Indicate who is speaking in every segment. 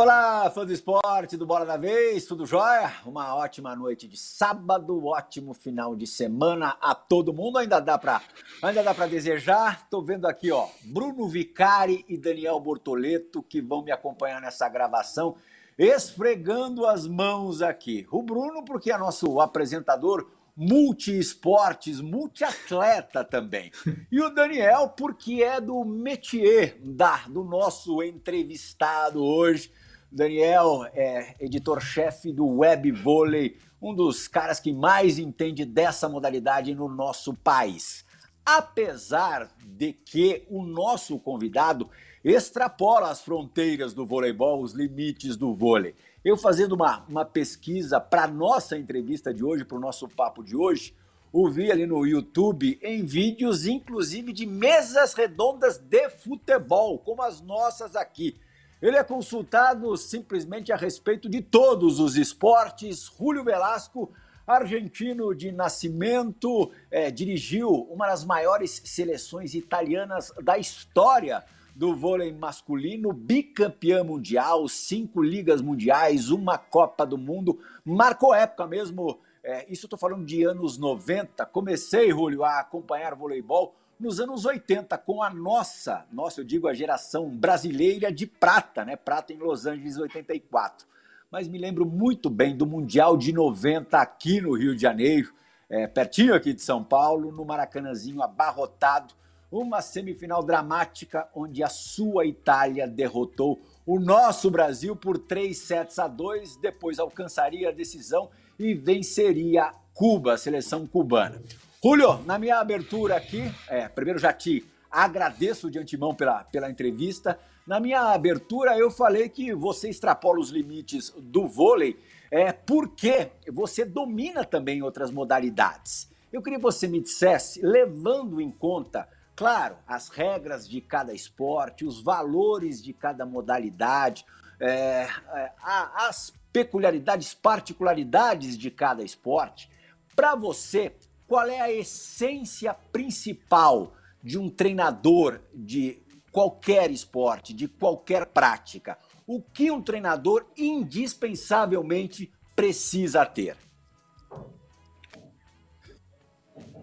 Speaker 1: Olá, fã do esporte, do Bola da Vez, tudo jóia? Uma ótima noite de sábado, ótimo final de semana a todo mundo. Ainda dá para ainda dá para desejar. Tô vendo aqui, ó, Bruno Vicari e Daniel Bortoleto que vão me acompanhar nessa gravação, esfregando as mãos aqui. O Bruno porque é nosso apresentador multi-esportes, multi-atleta também. E o Daniel, porque é do métier da, do nosso entrevistado hoje. Daniel é editor-chefe do Web Vôlei, um dos caras que mais entende dessa modalidade no nosso país. Apesar de que o nosso convidado extrapola as fronteiras do voleibol, os limites do vôlei. Eu fazendo uma, uma pesquisa para nossa entrevista de hoje, para o nosso papo de hoje, ouvi ali no YouTube em vídeos, inclusive de mesas redondas de futebol, como as nossas aqui. Ele é consultado simplesmente a respeito de todos os esportes. Julio Velasco, argentino de nascimento, é, dirigiu uma das maiores seleções italianas da história do vôlei masculino, bicampeão mundial, cinco ligas mundiais, uma Copa do Mundo, marcou época mesmo. É, isso estou falando de anos 90. Comecei, Julio, a acompanhar voleibol nos anos 80 com a nossa, nossa, eu digo a geração brasileira de prata, né? Prata em Los Angeles 84. Mas me lembro muito bem do Mundial de 90 aqui no Rio de Janeiro, é, pertinho aqui de São Paulo, no Maracanãzinho abarrotado, uma semifinal dramática onde a sua Itália derrotou o nosso Brasil por 3 sets a 2, depois alcançaria a decisão e venceria Cuba, a seleção cubana. Julio, na minha abertura aqui, é, primeiro já te agradeço de antemão pela, pela entrevista. Na minha abertura eu falei que você extrapola os limites do vôlei é, porque você domina também outras modalidades. Eu queria que você me dissesse, levando em conta, claro, as regras de cada esporte, os valores de cada modalidade, é, é, as peculiaridades, particularidades de cada esporte, para você, qual é a essência principal de um treinador de qualquer esporte, de qualquer prática? O que um treinador indispensavelmente precisa ter?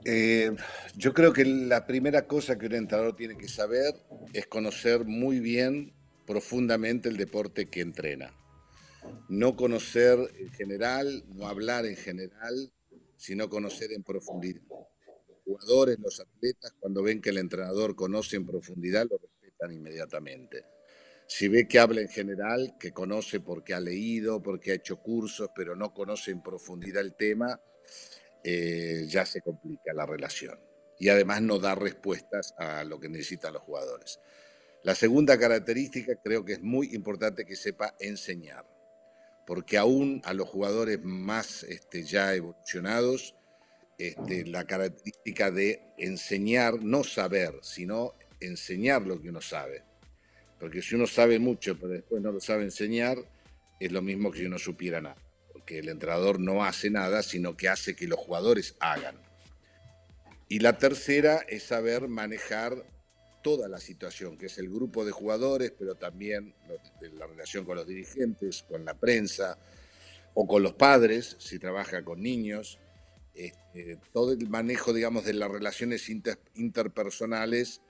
Speaker 2: Eh, yo creo que la primera cosa que un entrenador tiene que saber es conocer muy bien, profundamente el deporte que entrena. No conocer en general, no hablar en general, sino conocer en profundidad. Los jugadores, los atletas, cuando ven que el entrenador conoce en profundidad, lo respetan inmediatamente. Si ve que habla en general, que conoce porque ha leído, porque ha hecho cursos, pero no conoce en profundidad el tema, eh, ya se complica la relación. Y además no da respuestas a lo que necesitan los jugadores. La segunda característica creo que es muy importante que sepa enseñar porque aún a los jugadores más este, ya evolucionados, este, la característica de enseñar, no saber, sino enseñar lo que uno sabe. Porque si uno sabe mucho, pero después no lo sabe enseñar, es lo mismo que si uno supiera nada. Porque el entrenador no hace nada, sino que hace que los jugadores hagan. Y la tercera es saber manejar toda la situación, que es el grupo de jugadores, pero también la relación con los dirigentes, con la prensa o con los padres, si trabaja con niños. Este, todo el manejo, digamos, de las relaciones interpersonales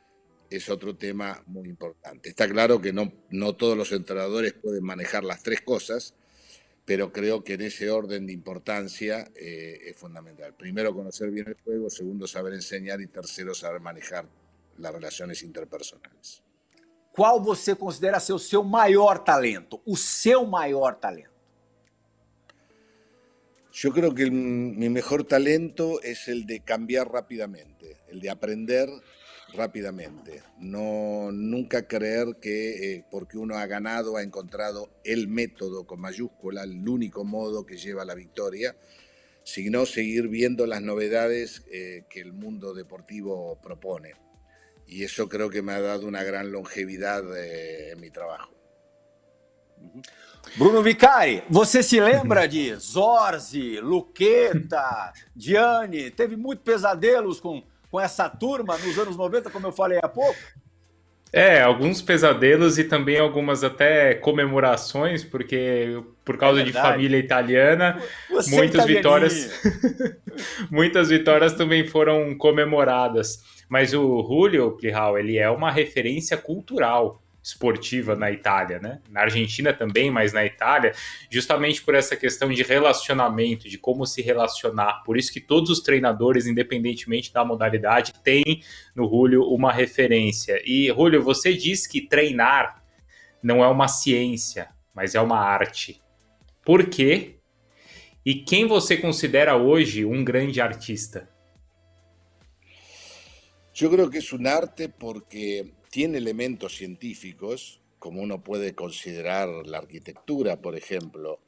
Speaker 2: es otro tema muy importante. Está claro que no, no todos los entrenadores pueden manejar las tres cosas, pero creo que en ese orden de importancia eh, es fundamental. Primero, conocer bien el juego, segundo, saber enseñar y tercero, saber manejar las relaciones interpersonales.
Speaker 1: Qual você considera ser o seu maior talento? O seu maior talento?
Speaker 2: Yo creo que el, mi mejor talento es el de cambiar rápidamente, el de aprender rápidamente. No nunca creer que eh, porque uno ha ganado ha encontrado el método con mayúscula, el único modo que lleva a la victoria, sino seguir viendo las novedades eh, que el mundo deportivo propone y eso creo que me ha dado una gran longevidad eh, en mi trabajo.
Speaker 1: Bruno Vicari, você se lembra de Zorzi, Luqueta, Gianni? Teve muito pesadelos com, com essa turma nos anos 90, como eu falei há pouco?
Speaker 3: É, alguns pesadelos e também algumas até comemorações, porque por causa é de família italiana, Você muitas vitórias muitas vitórias também foram comemoradas. Mas o Julio Plihal, ele é uma referência cultural esportiva na Itália, né? Na Argentina também, mas na Itália, justamente por essa questão de relacionamento, de como se relacionar. Por isso que todos os treinadores, independentemente da modalidade, têm no Julio uma referência. E Julio, você diz que treinar não é uma ciência, mas é uma arte. Por quê? E quem você considera hoje um grande artista?
Speaker 2: Eu creo que é um arte porque tiene elementos científicos, como uno puede considerar la arquitectura, por ejemplo,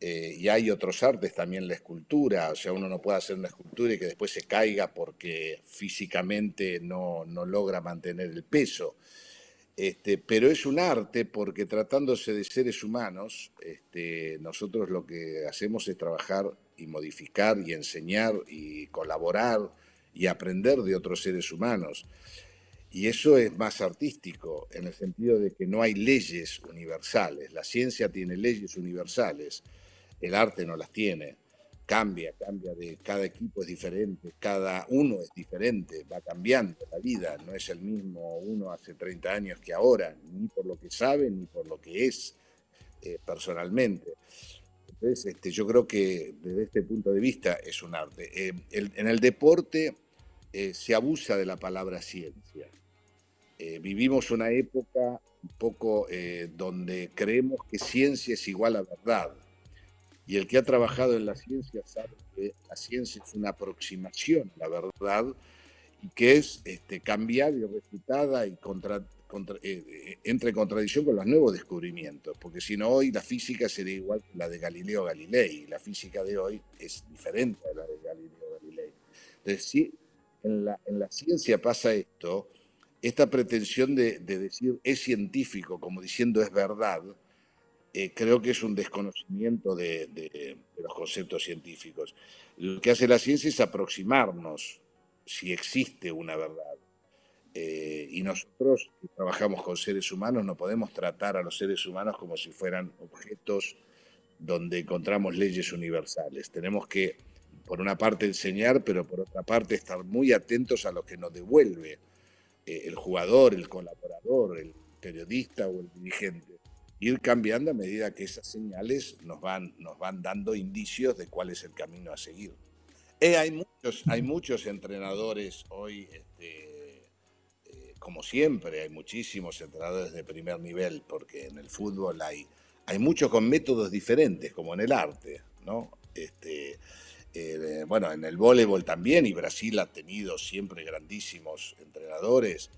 Speaker 2: eh, y hay otros artes, también la escultura, o sea, uno no puede hacer una escultura y que después se caiga porque físicamente no, logra mantener el peso. Este, pero es un arte porque tratándose de seres humanos, este, nosotros lo que hacemos es trabajar y modificar y enseñar y colaborar y aprender de otros seres humanos. Y eso es más artístico, en el sentido de que no hay leyes universales. La ciencia tiene leyes universales, el arte no las tiene. Cambia, cambia de cada equipo es diferente, cada uno es diferente, va cambiando la vida, no es el mismo uno hace 30 años que ahora, ni por lo que sabe, ni por lo que es eh, personalmente. Entonces, este, yo creo que desde este punto de vista es un arte. Eh, en el deporte eh, se abusa de la palabra ciencia eh, vivimos una época un poco eh, donde creemos que ciencia es igual a verdad. Y el que ha trabajado en la ciencia sabe que la ciencia es una aproximación a la verdad y que es este, cambiada y refutada y contra, eh, entra en contradicción con los nuevos descubrimientos, porque si no hoy la física sería igual que la de Galileo Galilei, la física de hoy es diferente a la de Galileo Galilei. Entonces, si en la, en la ciencia pasa esto, esta pretensión de, decir es científico, como diciendo es verdad, eh, creo que es un desconocimiento de, los conceptos científicos. Lo que hace la ciencia es aproximarnos si existe una verdad. Eh, y nosotros que trabajamos con seres humanos no podemos tratar a los seres humanos como si fueran objetos donde encontramos leyes universales. Tenemos que, por una parte, enseñar, pero por otra parte, estar muy atentos a lo que nos devuelve el jugador, el colaborador, el periodista o el dirigente. Ir cambiando a medida que esas señales nos van, nos van dando indicios de cuál es el camino a seguir. Eh, hay, muchos, hay muchos entrenadores hoy, este, eh, como siempre, hay muchísimos entrenadores de primer nivel, porque en el fútbol hay, hay muchos con métodos diferentes, como en el arte, ¿no? Este, eh, bueno, en el voleibol también, y Brasil ha tenido siempre grandísimos entrenadores.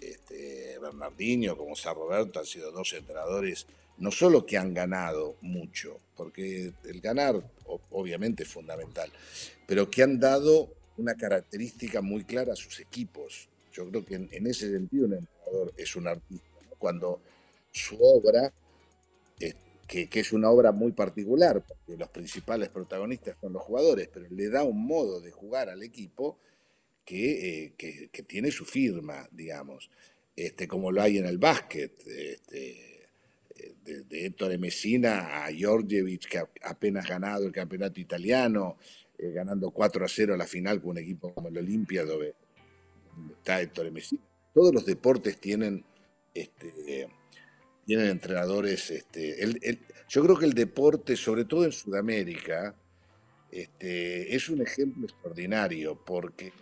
Speaker 2: Este, Bernardinho como San Roberto han sido dos entrenadores, no solo que han ganado mucho, porque el ganar obviamente es fundamental, pero que han dado una característica muy clara a sus equipos. Yo creo que en, ese sentido un entrenador es un artista. Cuando su obra que, es una obra muy particular, porque los principales protagonistas son los jugadores, pero le da un modo de jugar al equipo que, eh, tiene su firma, digamos, este, como lo hay en el básquet. Este, de, Héctor Messina a Georgievich, que ha apenas ganado el campeonato italiano, eh, ganando 4 a 0 la final con un equipo como el Olimpia, donde está Héctor Messina. Todos los deportes tienen este, tienen entrenadores. Este, yo creo que el deporte, sobre todo en Sudamérica, este, es un ejemplo extraordinario porque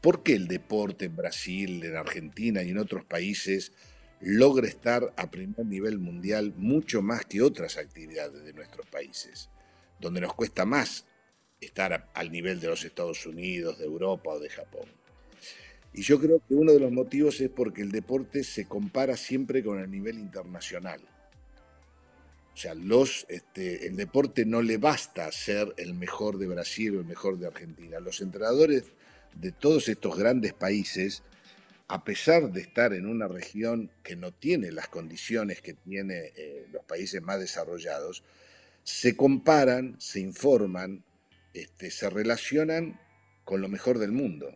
Speaker 2: ¿por qué el deporte en Brasil, en Argentina y en otros países logra estar a primer nivel mundial mucho más que otras actividades de nuestros países, donde nos cuesta más estar al nivel de los Estados Unidos, de Europa o de Japón? Y yo creo que uno de los motivos es porque el deporte se compara siempre con el nivel internacional. O sea, este, el deporte no le basta ser el mejor de Brasil o el mejor de Argentina. Los entrenadores de todos estos grandes países a pesar de estar en una región que no tiene las condiciones que tienen eh, los países más desarrollados, se comparan, se informan, este, se relacionan con lo mejor del mundo.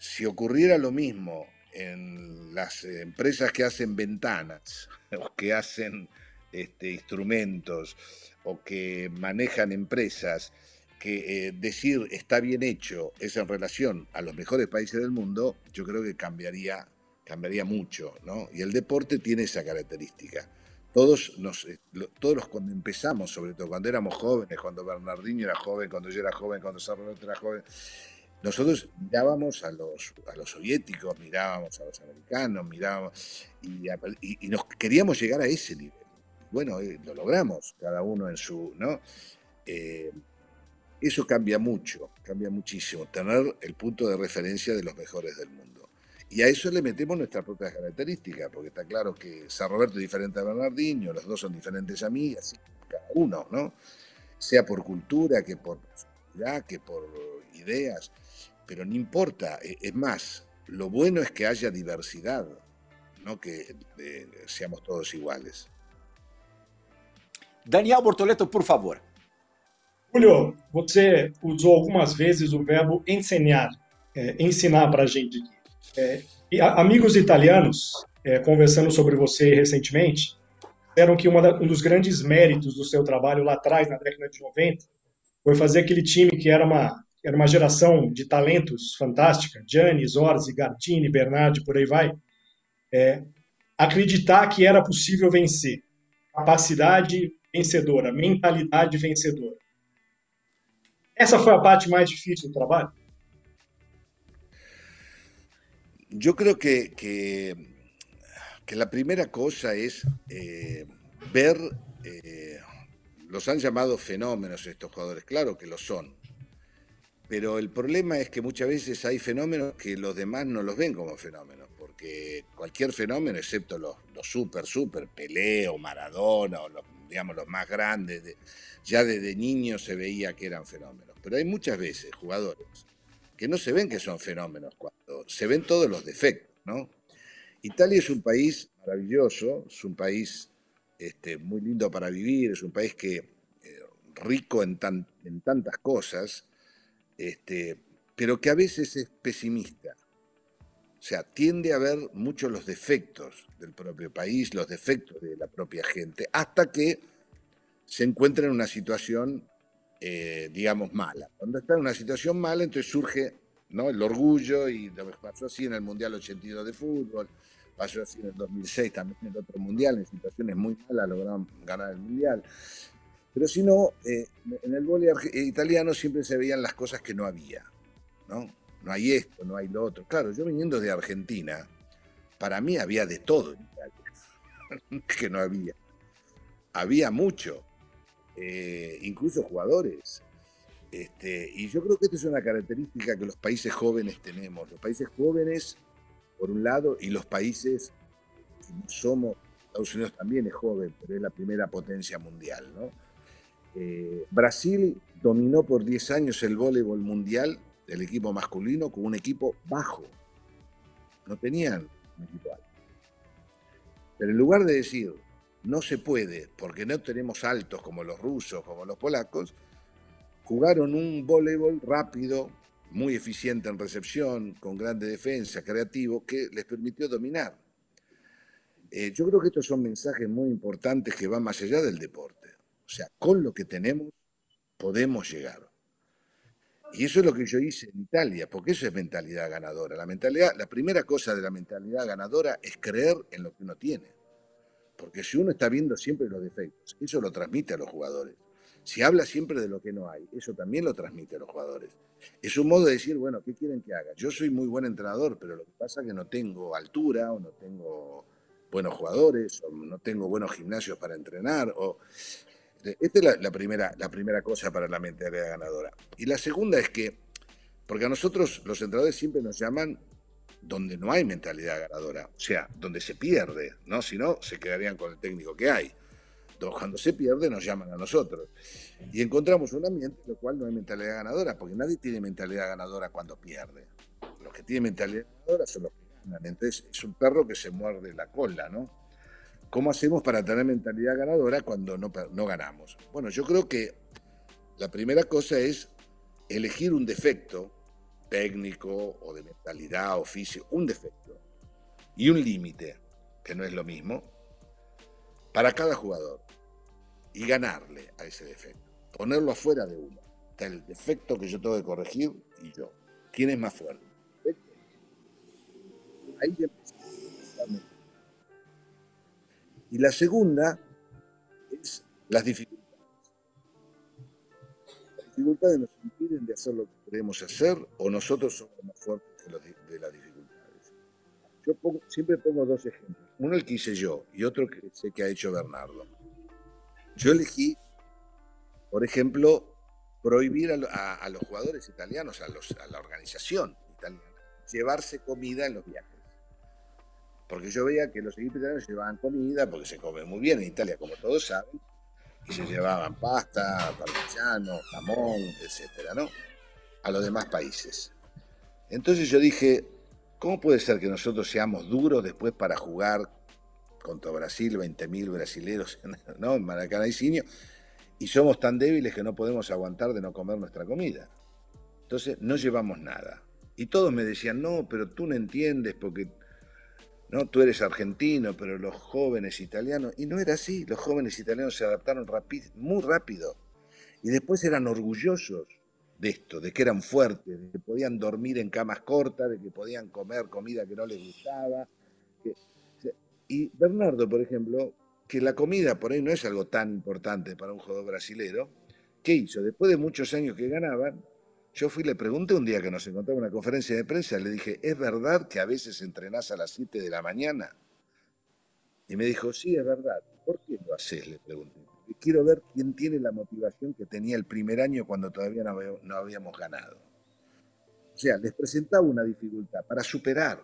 Speaker 2: Si ocurriera lo mismo en las empresas que hacen ventanas o que hacen este, instrumentos o que manejan empresas, que eh, decir está bien hecho es en relación a los mejores países del mundo, yo creo que cambiaría, cambiaría mucho, ¿no? Y el deporte tiene esa característica. Todos, nos, eh, todos los cuando empezamos, sobre todo cuando éramos jóvenes, cuando Bernardinho era joven, cuando yo era joven, cuando Sarronet era joven, nosotros mirábamos a los, a los soviéticos, mirábamos a los americanos, mirábamos y, nos queríamos llegar a ese nivel. Bueno, eh, lo logramos, cada uno en su, ¿no? Eh, eso cambia mucho, cambia muchísimo, tener el punto de referencia de los mejores del mundo. Y a eso le metemos nuestras propias características, porque está claro que San Roberto es diferente a Bernardino, los dos son diferentes a mí, así cada uno, ¿no? Sea por cultura, que por personalidad, que por ideas pero no importa, es más, lo bueno es que haya diversidad, no que eh, seamos todos iguales.
Speaker 1: Daniel Bortoleto, por favor.
Speaker 4: Julio, você usou algumas vezes o verbo ensinar, é, ensinar para a gente. É, e amigos italianos, é, conversando sobre você recentemente, disseram que da, um dos grandes méritos do seu trabalho lá atrás, na década de 90, foi fazer aquele time que era uma era uma geração de talentos fantástica, Gianni, Zorzi, Gardini, Bernardi, por aí vai, é, acreditar que era possível vencer. Capacidade vencedora, mentalidade vencedora. Essa foi a parte mais difícil do trabalho?
Speaker 2: Yo creo que, que, que la primera cosa es eh, ver, eh, los han llamado fenómenos estos jugadores, claro que lo son, Pero el problema es que muchas veces hay fenómenos que los demás no los ven como fenómenos, porque cualquier fenómeno, excepto los, los super, super, Pelé o Maradona o los, digamos, los más grandes, ya desde niños se veía que eran fenómenos. Pero hay muchas veces jugadores que no se ven que son fenómenos, cuando se ven todos los defectos, ¿no? Italia es un país maravilloso, es un país este, muy lindo para vivir, es un país que eh, rico en, tan, en tantas cosas, este, pero que a veces es pesimista. O sea, tiende a ver mucho los defectos del propio país, los defectos de la propia gente, hasta que se encuentra en una situación, eh, digamos, mala. Cuando está en una situación mala, entonces surge el orgullo, y pasó así en el Mundial 82 de fútbol, pasó así en el 2006 también en el otro Mundial, en situaciones muy malas lograron ganar el Mundial. Pero si no, eh, en el vóley eh, italiano siempre se veían las cosas que no había, ¿no? No hay esto, no hay lo otro. Claro, yo viniendo de Argentina, para mí había de todo en Italia, que no había. Había mucho, eh, incluso jugadores. Este, y yo creo que esta es una característica que los países jóvenes tenemos. Los países jóvenes, por un lado, y los países que somos, Estados Unidos también es joven, pero es la primera potencia mundial, ¿no? Eh, Brasil dominó por 10 años el voleibol mundial del equipo masculino con un equipo bajo. No tenían un equipo alto. Pero en lugar de decir, no se puede porque no tenemos altos como los rusos, como los polacos, jugaron un voleibol rápido, muy eficiente en recepción, con grande defensa, creativo, que les permitió dominar. Eh, yo creo que estos son mensajes muy importantes que van más allá del deporte. O sea, con lo que tenemos podemos llegar. Y eso es lo que yo hice en Italia, porque eso es mentalidad ganadora. La mentalidad, la primera cosa de la mentalidad ganadora es creer en lo que uno tiene. Porque si uno está viendo siempre los defectos, eso lo transmite a los jugadores. Si habla siempre de lo que no hay, eso también lo transmite a los jugadores. Es un modo de decir, bueno, ¿qué quieren que haga? Yo soy muy buen entrenador, pero lo que pasa es que no tengo altura o no tengo buenos jugadores o no tengo buenos gimnasios para entrenar o esta es la, primera, la primera cosa para la mentalidad ganadora. Y la segunda es que, porque a nosotros los entrenadores siempre nos llaman donde no hay mentalidad ganadora, o sea, donde se pierde, ¿no? Si no, se quedarían con el técnico que hay. Entonces, cuando se pierde, nos llaman a nosotros. Y encontramos un ambiente en el cual no hay mentalidad ganadora, porque nadie tiene mentalidad ganadora cuando pierde. Los que tienen mentalidad ganadora son los que ganan. Entonces es un perro que se muerde la cola, ¿no? ¿Cómo hacemos para tener mentalidad ganadora cuando no, ganamos? Bueno, yo creo que la primera cosa es elegir un defecto técnico o de mentalidad, oficio, un defecto y un límite, que no es lo mismo, para cada jugador y ganarle a ese defecto, ponerlo afuera de uno. Está el defecto que yo tengo que corregir y yo. ¿Quién es más fuerte? Ahí Y la segunda es las dificultades. Las dificultades nos impiden de hacer lo que queremos hacer o nosotros somos más fuertes de, las dificultades. Yo siempre pongo dos ejemplos. Uno el que hice yo y otro que sé que ha hecho Bernardo. Yo elegí, por ejemplo, prohibir a, los jugadores italianos, a, a la organización italiana, llevarse comida en los viajes porque yo veía que los italianos llevaban comida, porque se come muy bien en Italia, como todos saben, y se llevaban pasta, parmigiano, jamón, etcétera, ¿no? A los demás países. Entonces yo dije, ¿cómo puede ser que nosotros seamos duros después para jugar contra Brasil, 20.000 brasileros, ¿no? En Maracaná y y somos tan débiles que no podemos aguantar de no comer nuestra comida? Entonces no llevamos nada. Y todos me decían, no, pero tú no entiendes porque ¿no? Tú eres argentino, pero los jóvenes italianos, y no era así, los jóvenes italianos se adaptaron muy rápido y después eran orgullosos de esto, de que eran fuertes, de que podían dormir en camas cortas, de que podían comer comida que no les gustaba. y Bernardo, por ejemplo, que la comida por ahí no es algo tan importante para un jugador brasilero, ¿qué hizo? Después de muchos años que ganaban, yo fui y le pregunté un día que nos encontraba en una conferencia de prensa, le dije, ¿es verdad que a veces entrenás a las 7 de la mañana? Y me dijo, sí, es verdad. ¿Por qué lo haces? Le pregunté. Quiero ver quién tiene la motivación que tenía el primer año cuando todavía no habíamos ganado. O sea, les presentaba una dificultad para superar.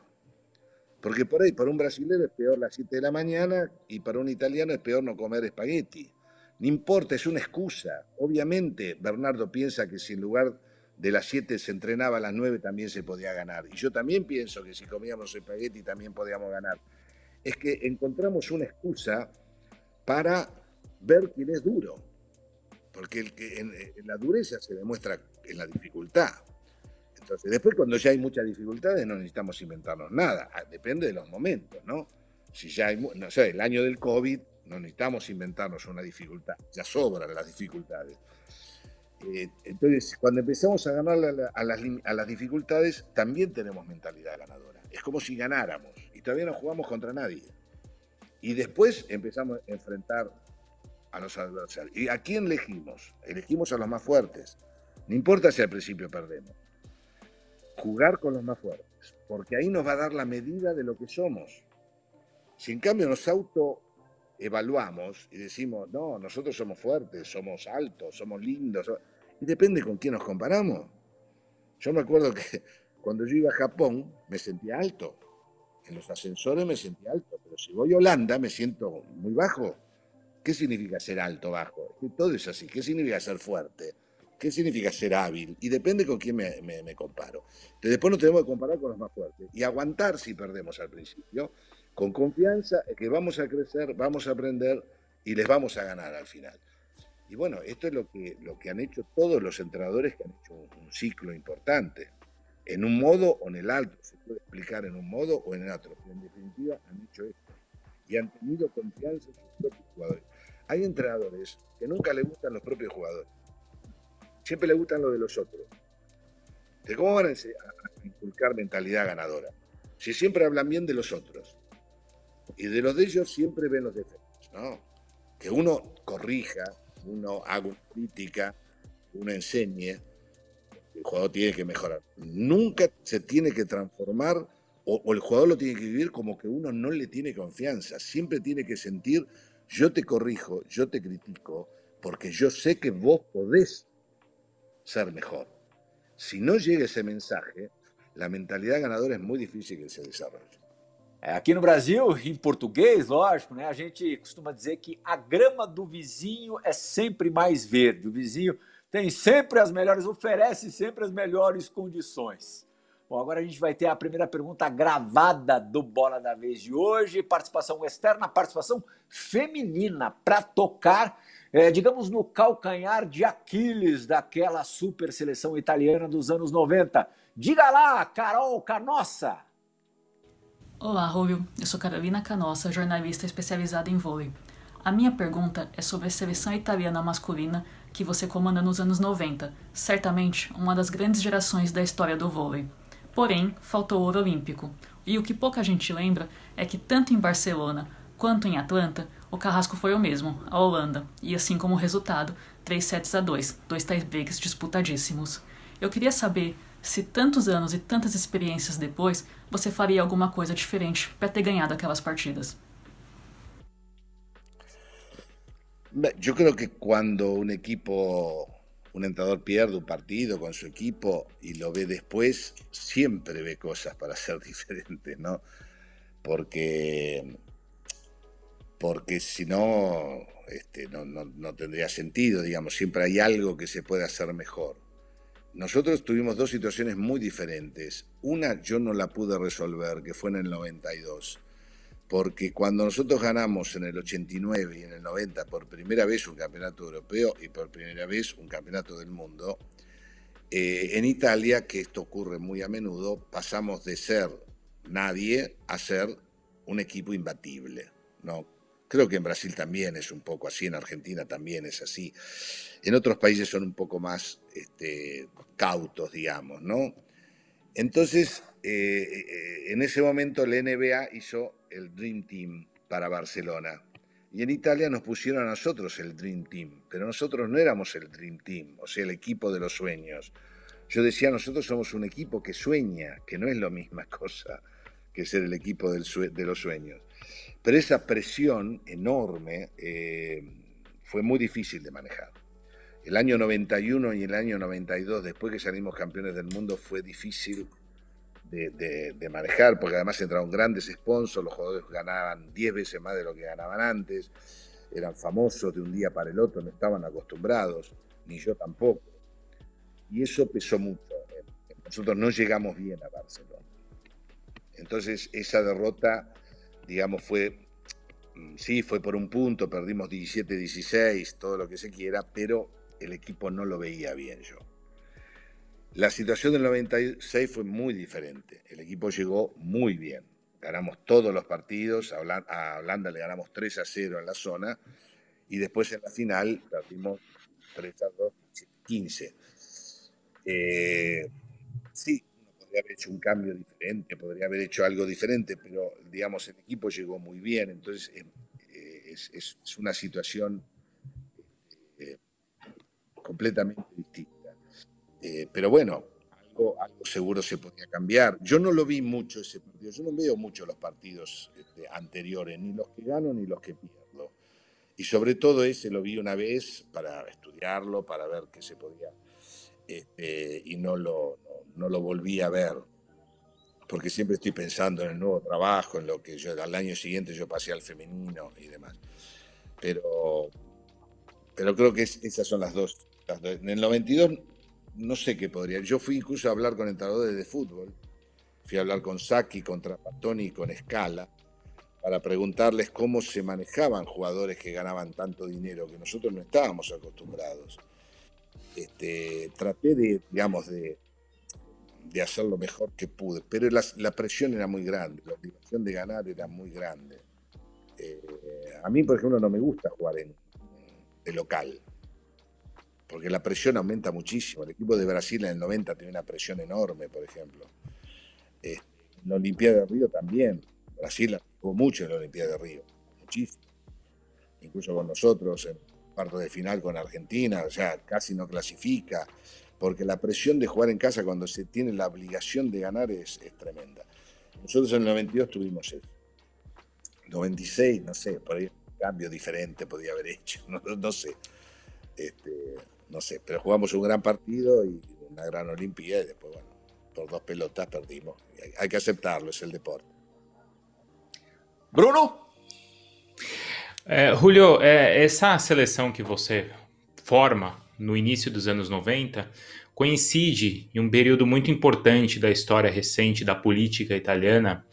Speaker 2: Porque por ahí, para un brasileño es peor las 7 de la mañana y para un italiano es peor no comer espagueti. No importa, es una excusa. Obviamente, Bernardo piensa que si en lugar de las 7 se entrenaba a las 9 también se podía ganar. Y yo también pienso que si comíamos espagueti también podíamos ganar. Es que encontramos una excusa para ver quién es duro. Porque el que en, la dureza se demuestra en la dificultad. Entonces, después cuando ya hay muchas dificultades no necesitamos inventarnos nada. Ah, depende de los momentos, ¿no? Si ya hay, no sé, el año del COVID, no necesitamos inventarnos una dificultad. Ya sobran las dificultades. Eh, entonces, cuando empezamos a ganar a, las, dificultades, también tenemos mentalidad ganadora. Es como si ganáramos y todavía no jugamos contra nadie. Y después empezamos a enfrentar a los adversarios. ¿Y a quién elegimos? Elegimos a los más fuertes. No importa si al principio perdemos. Jugar con los más fuertes, porque ahí nos va a dar la medida de lo que somos. Si en cambio nos auto evaluamos y decimos, no, nosotros somos fuertes, somos altos, somos lindos, y depende con quién nos comparamos. Yo me acuerdo que cuando yo iba a Japón me sentía alto, en los ascensores me sentía alto, pero si voy a Holanda me siento muy bajo. ¿Qué significa ser alto, bajo? todo es así. ¿Qué significa ser fuerte? ¿Qué significa ser hábil? Y depende con quién me, me comparo. Entonces, después nos tenemos que comparar con los más fuertes y aguantar si perdemos al principio con confianza que vamos a crecer, vamos a aprender y les vamos a ganar al final. Y bueno, esto es lo que, lo que han hecho todos los entrenadores que han hecho un, ciclo importante. En un modo o en el alto, se puede explicar en un modo o en el otro, en definitiva han hecho esto. Y han tenido confianza en sus propios jugadores. Hay entrenadores que nunca le gustan los propios jugadores. Siempre le gustan los de los otros. ¿De cómo van a inculcar mentalidad ganadora? Si siempre hablan bien de los otros. Y de los de ellos siempre ven los defectos, ¿no? Que uno corrija, uno haga una crítica, uno enseñe, el jugador tiene que mejorar. Nunca se tiene que transformar o, o, el jugador lo tiene que vivir como que uno no le tiene confianza. Siempre tiene que sentir, yo te corrijo, yo te critico, porque yo sé que vos podés ser mejor. Si no llega ese mensaje, la mentalidad ganadora es muy difícil que se desarrolle.
Speaker 1: É, aqui no Brasil, em português, lógico, né, a gente costuma dizer que a grama do vizinho é sempre mais verde. O vizinho tem sempre as melhores, oferece sempre as melhores condições. Bom, agora a gente vai ter a primeira pergunta gravada do Bola da Vez de hoje. Participação externa, participação feminina para tocar, é, digamos, no calcanhar de Aquiles daquela super seleção italiana dos anos 90. Diga lá, Carol Canossa!
Speaker 5: Olá, Rubio. Eu sou Carolina Canossa, jornalista especializada em vôlei. A minha pergunta é sobre a seleção italiana masculina que você comanda nos anos 90, certamente uma das grandes gerações da história do vôlei. Porém, faltou ouro olímpico. E o que pouca gente lembra é que tanto em Barcelona quanto em Atlanta, o carrasco foi o mesmo, a Holanda, e assim como resultado, 3 sets a 2, dois tiebreaks disputadíssimos. Eu queria saber se tantos anos e tantas experiências depois, você faria alguma coisa diferente para ter ganhado aquelas partidas.
Speaker 2: Eu creo que quando um equipo un entrenador pierde un partido con su equipo y lo ve después, siempre ve cosas para hacer diferentes, ¿no? Porque, porque si no, este, no, no, tendría sentido, digamos, siempre hay algo que se puede hacer mejor. Nosotros tuvimos dos situaciones muy diferentes. Una yo no la pude resolver, que fue en el 92 porque cuando nosotros ganamos en el 89 y en el 90 por primera vez un campeonato europeo y por primera vez un campeonato del mundo, eh, en Italia, que esto ocurre muy a menudo, pasamos de ser nadie a ser un equipo imbatible. ¿no? Creo que en Brasil también es un poco así, en Argentina también es así. En otros países son un poco más este, cautos, digamos, ¿no? Entonces, eh, eh, en ese momento la NBA hizo el Dream Team para Barcelona. Y en Italia nos pusieron a nosotros el Dream Team, pero nosotros no éramos el Dream Team, o sea, el equipo de los sueños. Yo decía, nosotros somos un equipo que sueña, que no es lo misma cosa que ser el equipo de los sueños. Pero esa presión enorme eh, fue muy difícil de manejar. El año 91 y el año 92, después que salimos campeones del mundo, fue difícil de, manejar, porque además entraron grandes sponsors, los jugadores ganaban 10 veces más de lo que ganaban antes, eran famosos de un día para el otro, no estaban acostumbrados, ni yo tampoco. Y eso pesó mucho. Nosotros no llegamos bien a Barcelona. Entonces esa derrota, digamos, fue, mm, sí, fue por un punto, perdimos 17-16, todo lo que se quiera, pero el equipo no lo veía bien yo. La situación del 96 fue muy diferente. El equipo llegó muy bien. Ganamos todos los partidos. A Holanda le ganamos 3 a 0 en la zona. Y después en la final perdimos 3 a 2, 15. Eh, sí, podría haber hecho un cambio diferente, podría haber hecho algo diferente, pero digamos, el equipo llegó muy bien. Entonces eh, es, una situación completamente distinta. Eh, pero bueno, algo, seguro se podía cambiar. Yo no lo vi mucho ese partido, yo no veo mucho los partidos este, anteriores, ni los que gano ni los que pierdo. Y sobre todo ese lo vi una vez para estudiarlo, para ver qué se podía, este, y no lo, no, lo volví a ver, porque siempre estoy pensando en el nuevo trabajo, en lo que yo al año siguiente yo pasé al femenino y demás. Pero, pero creo que esas son las dos. En el 92 no sé qué podría. Yo fui incluso a hablar con entrenadores de fútbol, fui a hablar con Saki, con Trapatoni y con Scala, para preguntarles cómo se manejaban jugadores que ganaban tanto dinero, que nosotros no estábamos acostumbrados. Este, traté de, digamos, de, de hacer lo mejor que pude, pero la, presión era muy grande, la obligación de ganar era muy grande. Eh, a mí, por ejemplo, no me gusta jugar en, de local porque la presión aumenta muchísimo. El equipo de Brasil en el 90 tenía una presión enorme, por ejemplo. en la Olimpiada de Río también. Brasil jugó mucho en la Olimpiada de Río, muchísimo. Incluso con nosotros en cuarto de final con Argentina, o sea, casi no clasifica, porque la presión de jugar en casa cuando se tiene la obligación de ganar es, tremenda. Nosotros en el 92 tuvimos eso. 96, no sé, por ahí un cambio diferente podía haber hecho, no, no sé. Este, no sé, pero jugamos un gran partido y una gran Olimpia y después, bueno, por dos pelotas perdimos. Hay, hay que aceptarlo, es el deporte.
Speaker 1: Bruno?
Speaker 3: É, Julio, é, essa seleção que você forma no início dos anos 90, coincide em um período muito importante da história recente da política italiana,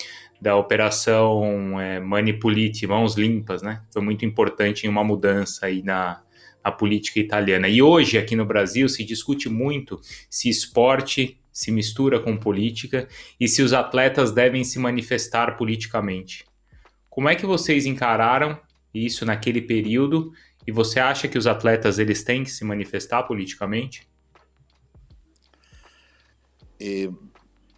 Speaker 3: da operação é, Manipulite, mãos limpas, né? Foi muito importante em uma mudança aí na, na política italiana. E hoje, aqui no Brasil, se discute muito se esporte se mistura com política e se os atletas devem se manifestar politicamente. Como é que vocês encararam isso naquele período e você acha que os atletas eles têm que se manifestar politicamente?
Speaker 2: Eh,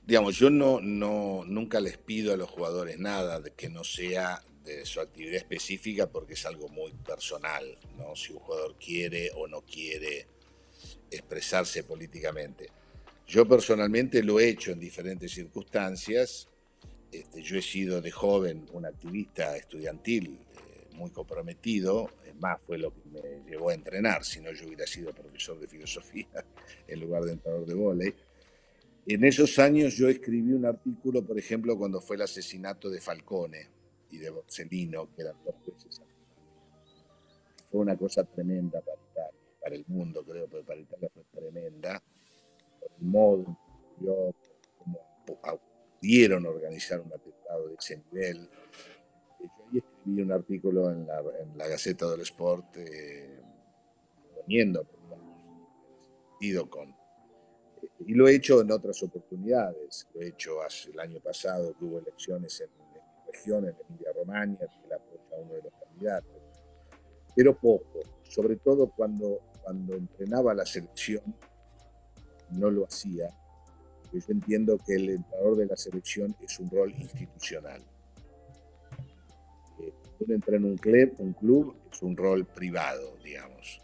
Speaker 2: digamos, yo no, no, nunca les pido a los jugadores nada que no sea de su actividad específica porque es algo muy personal, ¿no? Si un jugador quiere o no quiere expresarse políticamente. Yo personalmente lo he hecho en diferentes circunstancias. Este, yo he sido de joven un activista estudiantil eh, muy comprometido, es más, fue lo que me llevó a entrenar, si no yo hubiera sido profesor de filosofía en lugar de entrenador de vóley. En esos años yo escribí un artículo, por ejemplo, cuando fue el asesinato de Falcone y de Borsellino, que eran dos jueces. Fue una cosa tremenda para Italia, para el mundo, creo, pero para Italia fue tremenda. Por el modo yo, como pudieron organizar un atentado de ese nivel. Yo ahí escribí un artículo en la, en la Gaceta del Sport, eh, poniendo con y lo he hecho en otras oportunidades. Lo he hecho hace, el año pasado que hubo elecciones en, región, en Emilia Romagna, que la apoya uno de los candidatos. Pero poco, sobre todo cuando, cuando entrenaba la selección, no lo hacía. Yo entiendo que el entrenador de la selección es un rol institucional. Eh, uno entra en un club, un club es un rol privado, digamos.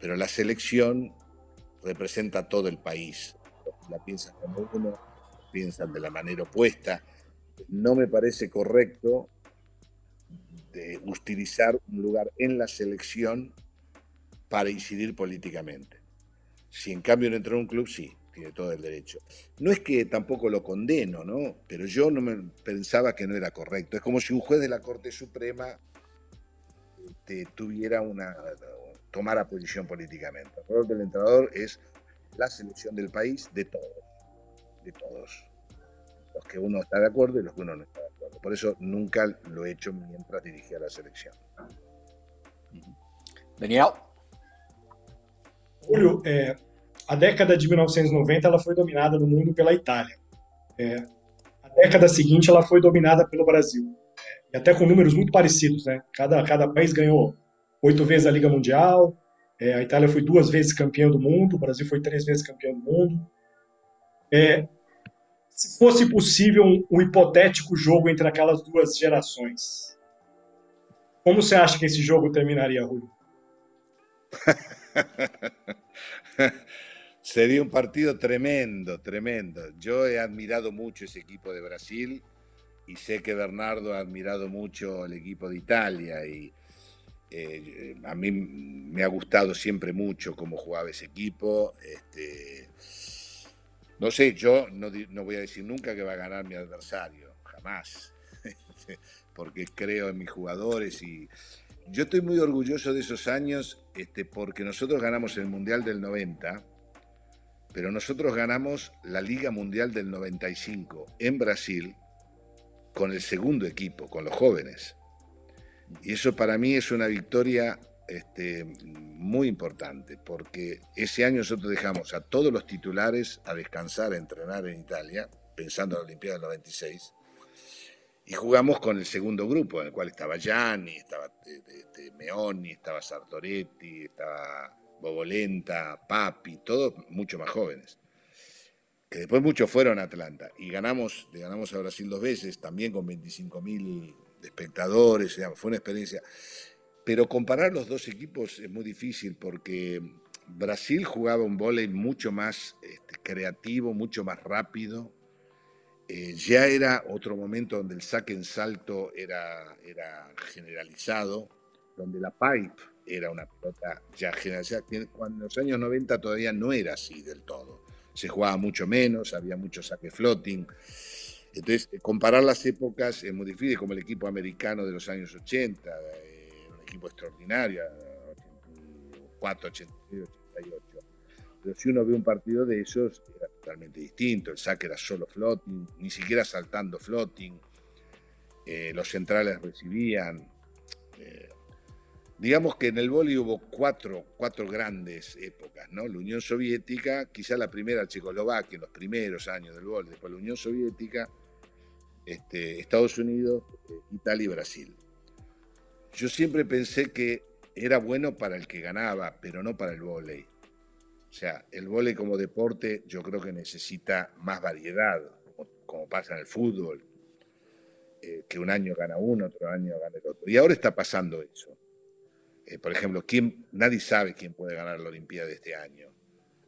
Speaker 2: Pero la selección representa todo el país la piensan como uno, piensan de la manera opuesta. No me parece correcto de utilizar un lugar en la selección para incidir políticamente. Si en cambio no entró en un club, sí, tiene todo el derecho. No es que tampoco lo condeno, ¿no? Pero yo no me pensaba que no era correcto. Es como si un juez de la Corte Suprema este, tuviera una tomara posición políticamente. El rol del entrenador es la selección del país de todos, de todos. Los que uno está de acuerdo y los que uno no está de acuerdo. Por eso nunca lo he hecho mientras dirigía la selección.
Speaker 1: Daniel?
Speaker 4: Julio, é, a década de 1990 ela foi dominada no mundo pela Itália. É, a década seguinte ela foi dominada pelo Brasil. É, e até com números muito parecidos. Né? Cada, cada país ganhou oito vezes a Liga Mundial, é, a Itália foi duas vezes campeã do mundo, o Brasil foi três vezes campeão do mundo. É, se fosse possível um, um, hipotético jogo entre aquelas duas gerações, como você acha que esse jogo terminaria, Julio?
Speaker 2: Sería un partido tremendo, tremendo. Yo he admirado mucho ese equipo de Brasil y sé que Bernardo ha admirado mucho el equipo de Italia y Eh, a mí me ha gustado siempre mucho cómo jugaba ese equipo. Este, no sé, yo no, no, voy a decir nunca que va a ganar mi adversario, jamás, porque creo en mis jugadores y yo estoy muy orgulloso de esos años este, porque nosotros ganamos el Mundial del 90, pero nosotros ganamos la Liga Mundial del 95 en Brasil con el segundo equipo, con los jóvenes. Y eso para mí es una victoria este, muy importante, porque ese año nosotros dejamos a todos los titulares a descansar, a entrenar en Italia, pensando en la Olimpiada del 96, y jugamos con el segundo grupo, en el cual estaba Gianni, estaba este, Meoni, estaba Sartoretti, estaba Bobolenta, Papi, todos mucho más jóvenes. Que después muchos fueron a Atlanta y ganamos, le ganamos a Brasil dos veces, también con 25.000 de espectadores, fue una experiencia. Pero comparar los dos equipos es muy difícil porque Brasil jugaba un vóley mucho más este, creativo, mucho más rápido. Eh, ya era otro momento donde el saque en salto era, era generalizado, donde la pipe era una pelota ya generalizada. Cuando en los años 90 todavía no era así del todo. Se jugaba mucho menos, había mucho saque floating. Entonces, eh, comparar las épocas es muy difícil, como el equipo americano de los años 80, eh, un equipo extraordinario, 84, 86, 88. pero si uno ve un partido de esos, era totalmente distinto. El saque era solo floating, ni siquiera saltando floating. Eh, los centrales recibían. Eh, digamos que en el vóley hubo cuatro, cuatro grandes épocas, ¿no? La Unión Soviética, quizá la primera Checoslovaquia, en los primeros años del vóley, después la Unión Soviética, este, Estados Unidos, eh, Italia y Brasil. Yo siempre pensé que era bueno para el que ganaba, pero no para el vóley. O sea, el vóley como deporte yo creo que necesita más variedad, como, pasa en el fútbol, eh, que un año gana uno, otro año gana el otro. Y ahora está pasando eso. Eh, por ejemplo, ¿quién, nadie sabe quién puede ganar la Olimpiada de este año.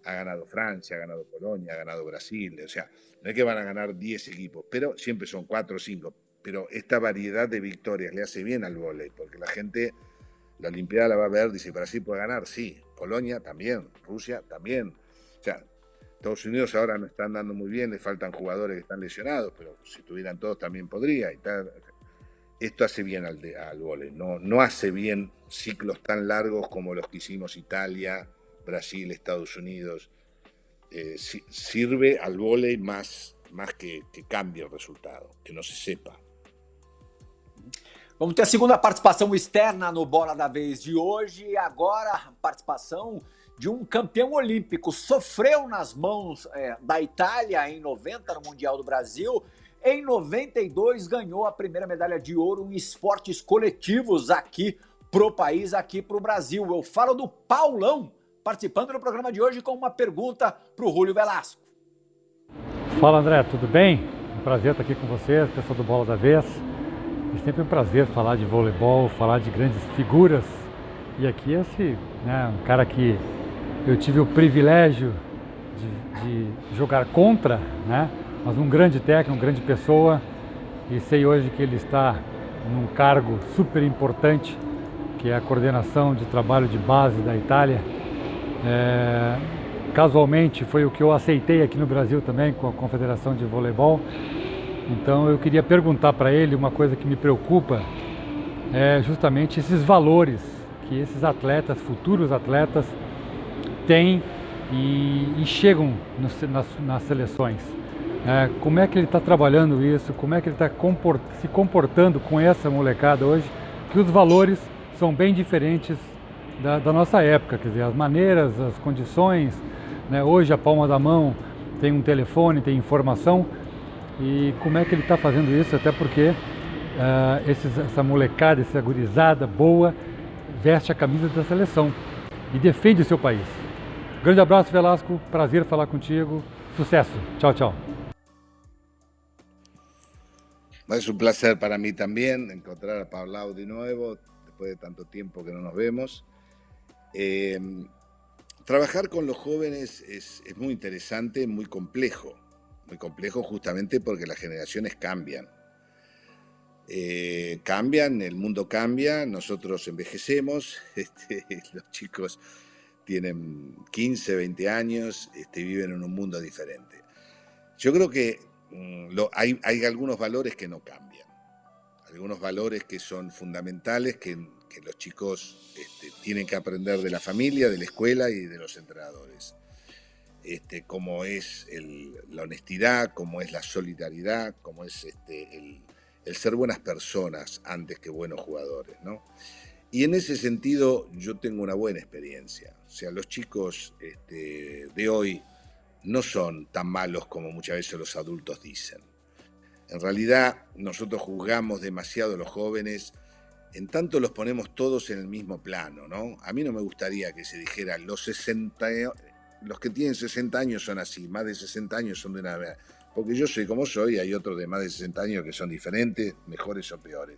Speaker 2: Ha ganado Francia, ha ganado Polonia, ha ganado Brasil. O sea, no es que van a ganar 10 equipos, pero siempre son 4 o 5. Pero esta variedad de victorias le hace bien al vóley, porque la gente la Olimpiada la va a ver, dice, Brasil puede ganar, sí. Polonia también, Rusia también. O sea, Estados Unidos ahora no están dando muy bien, le faltan jugadores que están lesionados, pero si tuvieran todos también podría. Esto hace bien al, al vóley, no, no hace bien ciclos tan largos como los que hicimos Italia, Brasil, Estados Unidos. Eh, sirve al vóley más, más que, que cambie el resultado, que no se sepa.
Speaker 1: Vamos ter a segunda participação externa no Bola da Vez de hoje. E agora, participação de um campeão olímpico. Sofreu nas mãos é, da Itália em 90 no Mundial do Brasil. Em 92 ganhou a primeira medalha de ouro em esportes coletivos aqui pro país, aqui pro Brasil. Eu falo do Paulão, participando do programa de hoje com uma pergunta pro Rúlio Velasco.
Speaker 6: Fala André, tudo bem? Um prazer estar aqui com você, pessoal do Bola da Vez. Sempre um prazer falar de voleibol, falar de grandes figuras. E aqui esse, né, um cara que eu tive o privilégio de, de jogar contra, né, mas um grande técnico, uma grande pessoa. E sei hoje que ele está num cargo super importante, que é a coordenação de trabalho de base da Itália. É, casualmente foi o que eu aceitei aqui no Brasil também com a Confederação de Voleibol então eu queria perguntar para ele uma coisa que me preocupa, é justamente esses valores que esses atletas, futuros atletas, têm e, e chegam no, nas, nas, seleções. É, como é que ele está trabalhando isso? Como é que ele está comport, se comportando com essa molecada hoje? Que os valores são bem diferentes da, da nossa época, quer dizer, as maneiras, as condições. Né? Hoje a palma da mão tem um telefone, tem informação e como é que ele está fazendo isso, até porque uh, esses, essa molecada, essa gurizada boa, veste a camisa da seleção e defende o seu país. Grande abraço, Velasco. Prazer falar contigo. Sucesso. Tchau, tchau.
Speaker 2: Es un placer para mí también encontrar a Pablao de nuevo, después de tanto tiempo que no nos vemos. Eh, trabajar con los jóvenes es, es, muy interesante, muy complejo muy complejo justamente porque las generaciones cambian. Eh, cambian, el mundo cambia, nosotros envejecemos, este, los chicos tienen 15, 20 años, este, viven en un mundo diferente. Yo creo que mm, hay, hay, algunos valores que no cambian, algunos valores que son fundamentales, que, los chicos este, tienen que aprender de la familia, de la escuela y de los entrenadores este, como es la honestidad, como es la solidaridad, como es este, el, ser buenas personas antes que buenos jugadores. ¿no? Y en ese sentido yo tengo una buena experiencia. O sea, los chicos este, de hoy no son tan malos como muchas veces los adultos dicen. En realidad nosotros juzgamos demasiado a los jóvenes, en tanto los ponemos todos en el mismo plano, ¿no? A mí no me gustaría que se dijera los 60, los que tienen 60 años son así, más de 60 años son de una... Porque yo soy como soy, hay otros de más de 60 años que son diferentes, mejores o peores.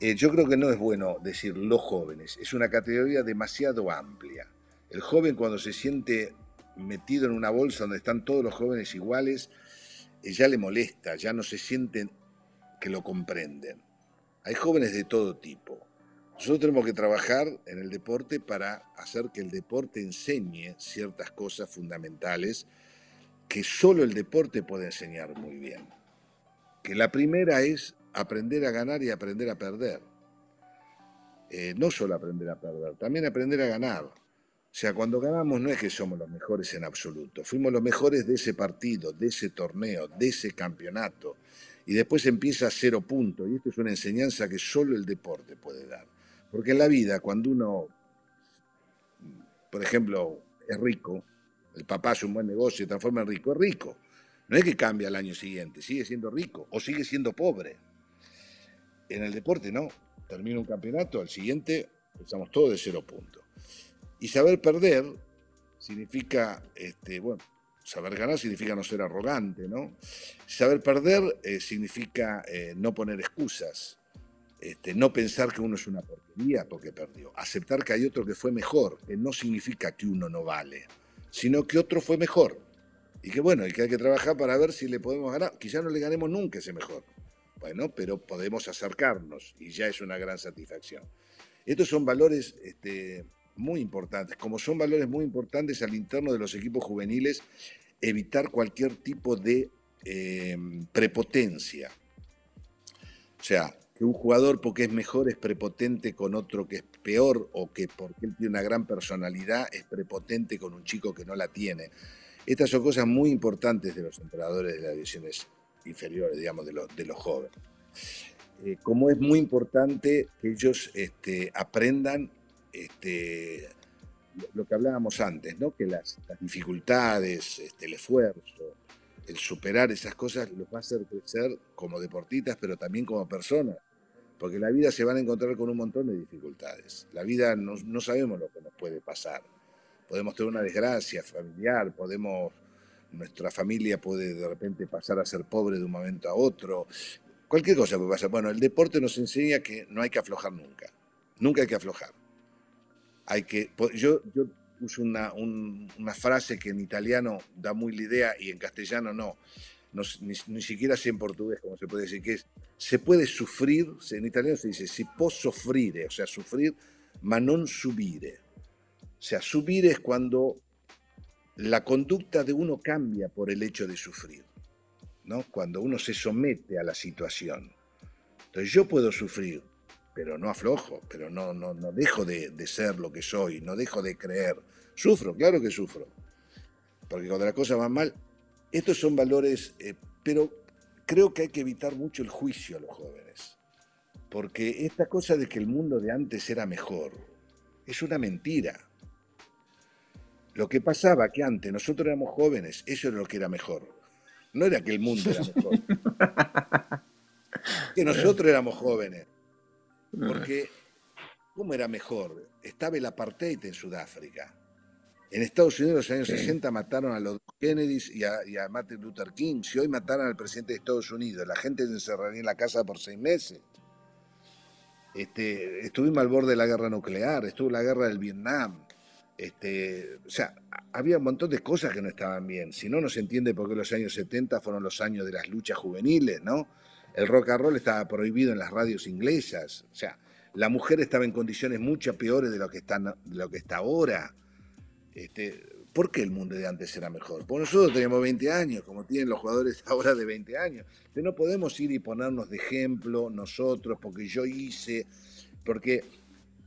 Speaker 2: Eh, yo creo que no es bueno decir los jóvenes, es una categoría demasiado amplia. El joven cuando se siente metido en una bolsa donde están todos los jóvenes iguales, eh, ya le molesta, ya no se sienten que lo comprenden. Hay jóvenes de todo tipo. Nosotros tenemos que trabajar en el deporte para hacer que el deporte enseñe ciertas cosas fundamentales que solo el deporte puede enseñar muy bien. Que la primera es aprender a ganar y aprender a perder. Eh, no solo aprender a perder, también aprender a ganar. O sea, cuando ganamos no es que somos los mejores en absoluto, fuimos los mejores de ese partido, de ese torneo, de ese campeonato. Y después empieza a cero puntos. Y esto es una enseñanza que solo el deporte puede dar. Porque en la vida, cuando uno, por ejemplo, es rico, el papá hace un buen negocio y transforma en rico, es rico. No es que cambia al año siguiente, sigue siendo rico o sigue siendo pobre. En el deporte no. Termina un campeonato, al siguiente empezamos todos de cero puntos. Y saber perder significa, este, bueno, saber ganar significa no ser arrogante, ¿no? Saber perder eh, significa eh, no poner excusas, este, no pensar que uno es una porquería porque perdió, aceptar que hay otro que fue mejor, que no significa que uno no vale, sino que otro fue mejor. Y que bueno, y que hay que trabajar para ver si le podemos ganar. Quizá no le ganemos nunca ese mejor. Bueno, pero podemos acercarnos y ya es una gran satisfacción. Estos son valores este, muy importantes, como son valores muy importantes al interno de los equipos juveniles, evitar cualquier tipo de em, prepotencia. O sea, que un jugador porque es mejor es prepotente con otro que es peor o que porque él tiene una gran personalidad es prepotente con un chico que no la tiene. Estas son cosas muy importantes de los entrenadores de las divisiones inferiores, digamos, de los, de los jóvenes. Eh, como es muy importante que ellos este, aprendan este, lo que hablábamos antes, ¿no? que las, dificultades, este, el esfuerzo, el superar esas cosas los va a hacer crecer como deportistas, pero también como personas. Porque la vida se van a encontrar con un montón de dificultades. La vida no, no sabemos lo que nos puede pasar podemos tener una desgracia familiar, podemos, nuestra familia puede de repente pasar a ser pobre de un momento a otro, cualquier cosa puede pasar. Bueno, el deporte nos enseña que no hay que aflojar nunca, nunca hay que aflojar. Hay que, yo, yo uso una, una frase que en italiano da muy la idea y en castellano no. Ni, ni, siquiera sé en portugués cómo se puede decir, que es, se puede sufrir, en italiano se dice, si può soffrire, o sea, sufrir, ma non subire. O sea, subir es cuando la conducta de uno cambia por el hecho de sufrir, ¿no? Cuando uno se somete a la situación. Entonces yo puedo sufrir, pero no aflojo, pero no, no, no dejo de, ser lo que soy, no dejo de creer. Sufro, claro que sufro, porque cuando la cosa va mal, estos son valores, eh, pero creo que hay que evitar mucho el juicio a los jóvenes, porque esta cosa de que el mundo de antes era mejor es una mentira. Lo que pasaba que antes nosotros éramos jóvenes, eso era lo que era mejor. No era que el mundo era mejor. que nosotros éramos jóvenes. Porque, ¿cómo era mejor? Estaba el apartheid en Sudáfrica. En Estados Unidos en los años 60 mataron a los Kennedys y a, Martin Luther King. Si hoy mataran al presidente de Estados Unidos, la gente se encerraría en la casa por seis meses. Este, estuvimos al borde de la guerra nuclear, estuvo la guerra del Vietnam. Este, o sea, había un montón de cosas que no estaban bien. Si no, no se entiende por qué los años 70 fueron los años de las luchas juveniles, ¿no? El rock and roll estaba prohibido en las radios inglesas. O sea, la mujer estaba en condiciones mucho peores de lo que está, de lo que está ahora. Este, ¿Por qué el mundo de antes era mejor? Porque nosotros teníamos 20 años, como tienen los jugadores ahora de 20 años. Pero no podemos ir y ponernos de ejemplo nosotros, porque yo hice, porque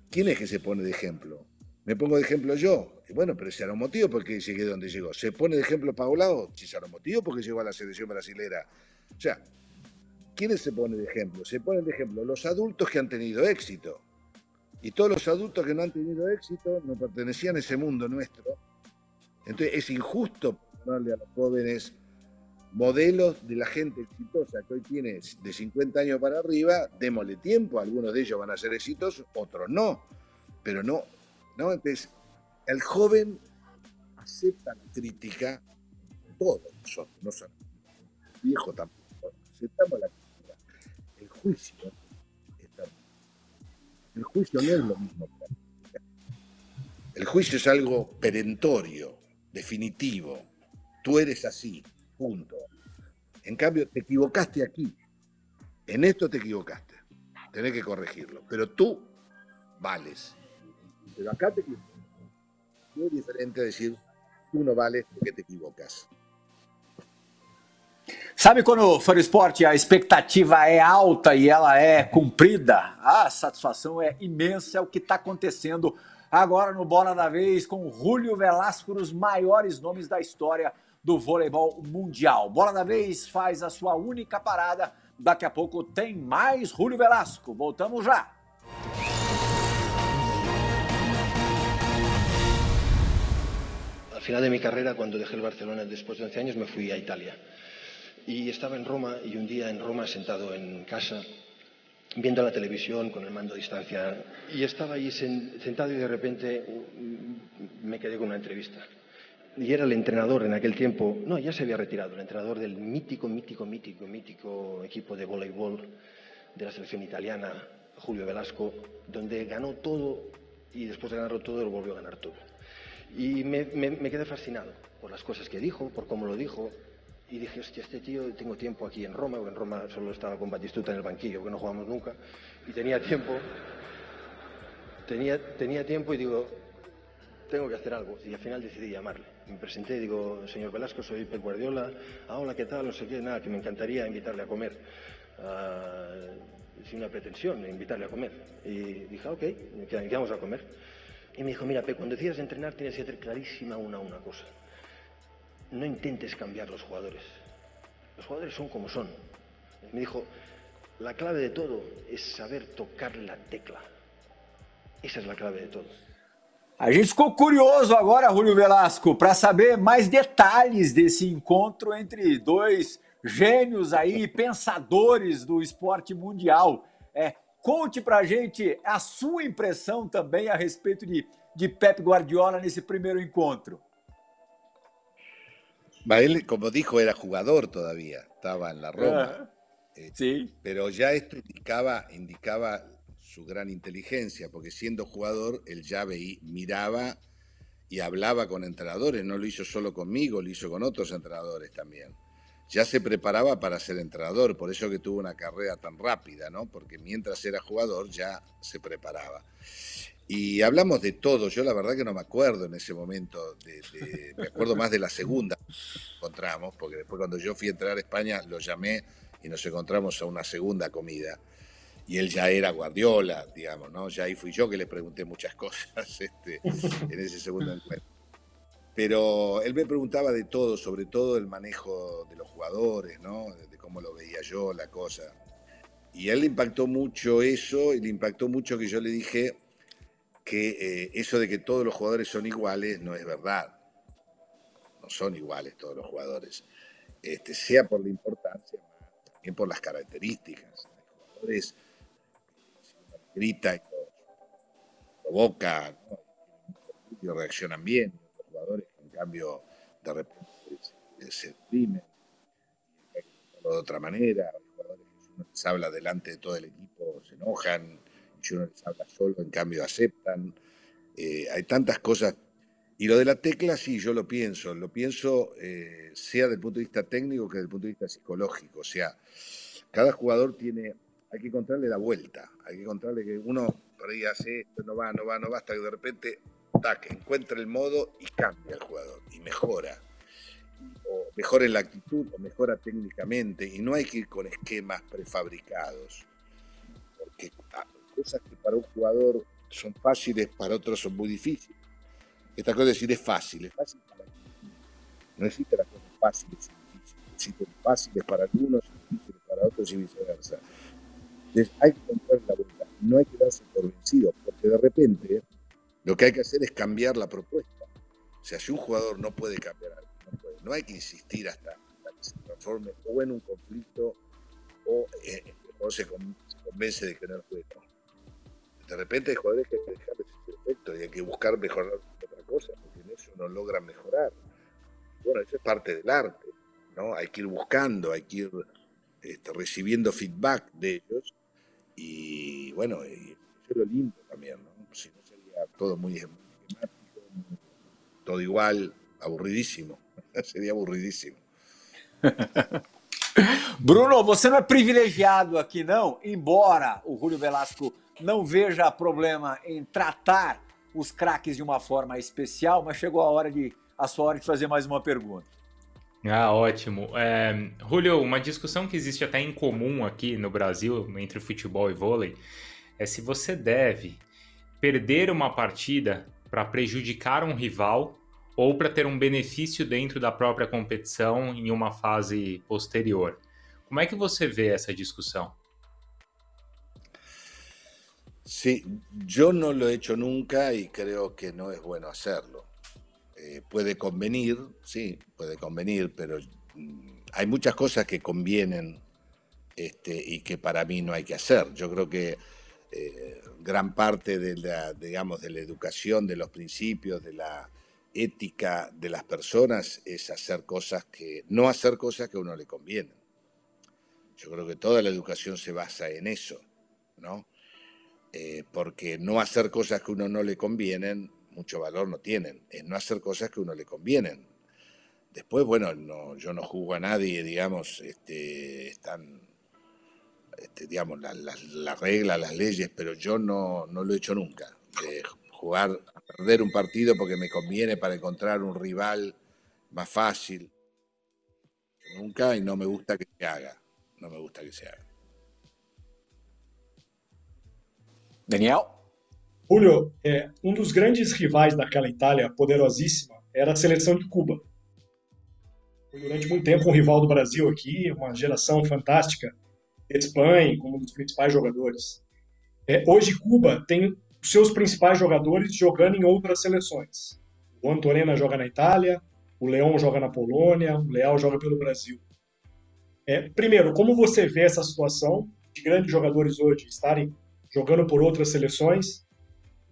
Speaker 2: ¿quién es que se pone de ejemplo? Me pongo de ejemplo yo. bueno, pero ese era un motivo porque llegué donde llegó. Se pone de ejemplo Paulao, si era un motivo porque llegó a la selección brasilera. O sea, ¿quiénes se ponen de ejemplo? Se ponen de ejemplo los adultos que han tenido éxito. Y todos los adultos que no han tenido éxito no pertenecían a ese mundo nuestro. Entonces es injusto ponerle a los jóvenes modelos de la gente exitosa que hoy tiene de 50 años para arriba, démosle tiempo, algunos de ellos van a ser exitosos, otros no, pero no ¿no? Entonces, el joven acepta la crítica, todos nosotros, no son viejo tampoco, aceptamos la crítica. El juicio El juicio no es lo mismo. El juicio es algo perentorio, definitivo. Tú eres así, punto. En cambio, te equivocaste aquí. En esto te equivocaste. Tenés que corregirlo. Pero tú vales pero acá te equivocas. Muy diferente decir, tú no vales porque te equivocas.
Speaker 1: Sabe quando for esporte a expectativa é alta e ela é cumprida? A satisfação é imensa, é o que está acontecendo agora no Bola da Vez com Julio Velasco, os maiores nomes da história do voleibol mundial. Bola da Vez faz a sua única parada. Daqui a pouco tem mais Julio Velasco. Voltamos já.
Speaker 7: Al final de mi carrera, cuando dejé el Barcelona después de 11 años, me fui a Italia. Y estaba en Roma y un día en Roma sentado en casa viendo la televisión con el mando a distancia y estaba ahí sentado y de repente mm, me quedé con una entrevista. Y era el entrenador en aquel tiempo, no, ya se había retirado, el entrenador del mítico, mítico, mítico, mítico equipo de voleibol de la selección italiana, Julio Velasco, donde ganó todo y después de ganarlo todo lo volvió a ganar todo. Y me, me quedé fascinado por las cosas que dijo, por cómo lo dijo, y dije, hostia, este tío, tengo tiempo aquí en Roma, porque en Roma solo estaba con Batistuta en el banquillo, que no jugamos nunca, y tenía tiempo, tenía, tenía tiempo y digo, tengo que hacer algo. Y al final decidí llamarle. Me presenté y digo, señor Velasco, soy Pep Guardiola, ah, hola, ¿qué tal? No sé qué, nada, que me encantaría invitarle a comer. Uh, sin una pretensión, invitarle a comer. Y dije, ok, ¿qué vamos a comer? Y me dijo, mira, Pep, cuando decidas entrenar tienes que tener clarísima una, una cosa no intentes cambiar los jugadores. Los jugadores son como son. Me dijo, la clave de todo es saber tocar la tecla. Essa é a clave de todo.
Speaker 1: A gente ficou curioso agora, Julio Velasco, para saber mais detalhes desse encontro entre dois gênios aí, pensadores do esporte mundial. É, conte para a gente a sua impressão também a respeito de, de Pep Guardiola nesse primeiro encontro.
Speaker 2: Él, como dijo, era jugador todavía, estaba en la Roma.
Speaker 1: Eh, sí.
Speaker 2: Pero ya esto indicaba, indicaba su gran inteligencia, porque siendo jugador, él ya veía, miraba y hablaba con entrenadores, no lo hizo solo conmigo, lo hizo con otros entrenadores también. Ya se preparaba para ser entrenador, por eso que tuvo una carrera tan rápida, ¿no? Porque mientras era jugador ya se preparaba. Y hablamos de todo. Yo la verdad que no me acuerdo en ese momento. Me acuerdo más de la segunda que encontramos, porque después cuando yo fui a entrar a España lo llamé y nos encontramos a una segunda comida. Y él ya era Guardiola, digamos, ¿no? Ya ahí fui yo que le pregunté muchas cosas este, en ese segundo encuentro. Pero él me preguntaba de todo, sobre todo el manejo de los jugadores, ¿no? De cómo lo veía yo, la cosa. Y a él le impactó mucho eso, y le impactó mucho que yo le dije, que eh, eso de que todos los jugadores son iguales no es verdad. No son iguales todos los jugadores. Este, sea por la importancia, también por las características. Hay jugadores que grita y provoca, y reaccionan bien. Los jugadores en cambio de repente se, exprimen de otra manera. Hay jugadores que uno les habla delante de todo el equipo se enojan uno les habla solo, en cambio aceptan. Eh, hay tantas cosas. Y lo de la tecla, sí, yo lo pienso. Lo pienso eh, sea desde el punto de vista técnico que desde el punto de vista psicológico. O sea, cada jugador tiene, hay que encontrarle la vuelta. Hay que encontrarle que uno por ahí hace esto, no va, no va, no va, hasta que de repente, tac, encuentra el modo y cambia el jugador y mejora. O mejora la actitud o mejora técnicamente. Y no hay que ir con esquemas prefabricados. Porque ah, cosas que para un jugador son fáciles, para otros son muy difíciles. Esta cosa de decir es fácil, es fácil para No existe las cosas fáciles y difíciles. Existen fáciles para algunos y difíciles para otros y viceversa. Entonces hay que encontrar la vuelta. No hay que darse por vencido, porque de repente lo que hay que hacer es cambiar la propuesta. O sea, si un jugador no puede cambiar no, hay que insistir hasta, que se transforme o en un conflicto o, eh, se, convence de que no puede de repente hay jugadores que hay que dejar ese efecto y hay que buscar mejorar otra cosa, porque en eso no logran mejorar. Bueno, eso es parte del arte, ¿no? Hay que ir buscando, hay que ir este, recibiendo feedback de ellos y bueno, eso es lo lindo también, ¿no? Si no sería todo muy esquemático, todo igual, aburridísimo, sería aburridísimo.
Speaker 1: Bruno, você não é privilegiado aqui, não, embora o Julio Velasco não veja problema em tratar os craques de uma forma especial, mas chegou a hora de a sua hora de fazer mais uma pergunta.
Speaker 3: Ah, ótimo. É, Julio, uma discussão que existe até em comum aqui no Brasil entre futebol e vôlei é se você deve perder uma partida para prejudicar um rival ou para ter um benefício dentro da própria competição em uma fase posterior. Como é que você vê essa discussão?
Speaker 2: Sí, yo no lo he hecho nunca y creo que no es bueno hacerlo. Eh, puede convenir, sí, puede convenir, pero mm, hay muchas cosas que convienen este, y que para mí no hay que hacer. Yo creo que eh, gran parte de la, digamos, de la educación, de los principios, de la ética de las personas es hacer cosas que, no hacer cosas que a uno le convienen. Yo creo que toda la educación se basa en eso, ¿no? Eh, porque no hacer cosas que a uno no le convienen, mucho valor no tienen, es no hacer cosas que a uno le convienen. Después, bueno, no, yo no juzgo a nadie, digamos, este, están, este, digamos, las la, reglas, las leyes, pero yo no, no lo he hecho nunca. De jugar, perder un partido porque me conviene para encontrar un rival más fácil. Nunca y no me gusta que se haga. No me gusta que se haga.
Speaker 1: Daniel?
Speaker 4: Julio, é, um dos grandes rivais daquela Itália poderosíssima era a seleção de Cuba. Foi durante muito tempo um rival do Brasil aqui, uma geração fantástica Espanha como um dos principais jogadores. É, hoje Cuba tem os seus principais jogadores jogando em outras seleções. O Antonena joga na Itália, o Leão joga na Polônia, o Leal joga pelo Brasil. É, primeiro, como você vê essa situação de grandes jogadores hoje estarem jogando por outras seleções?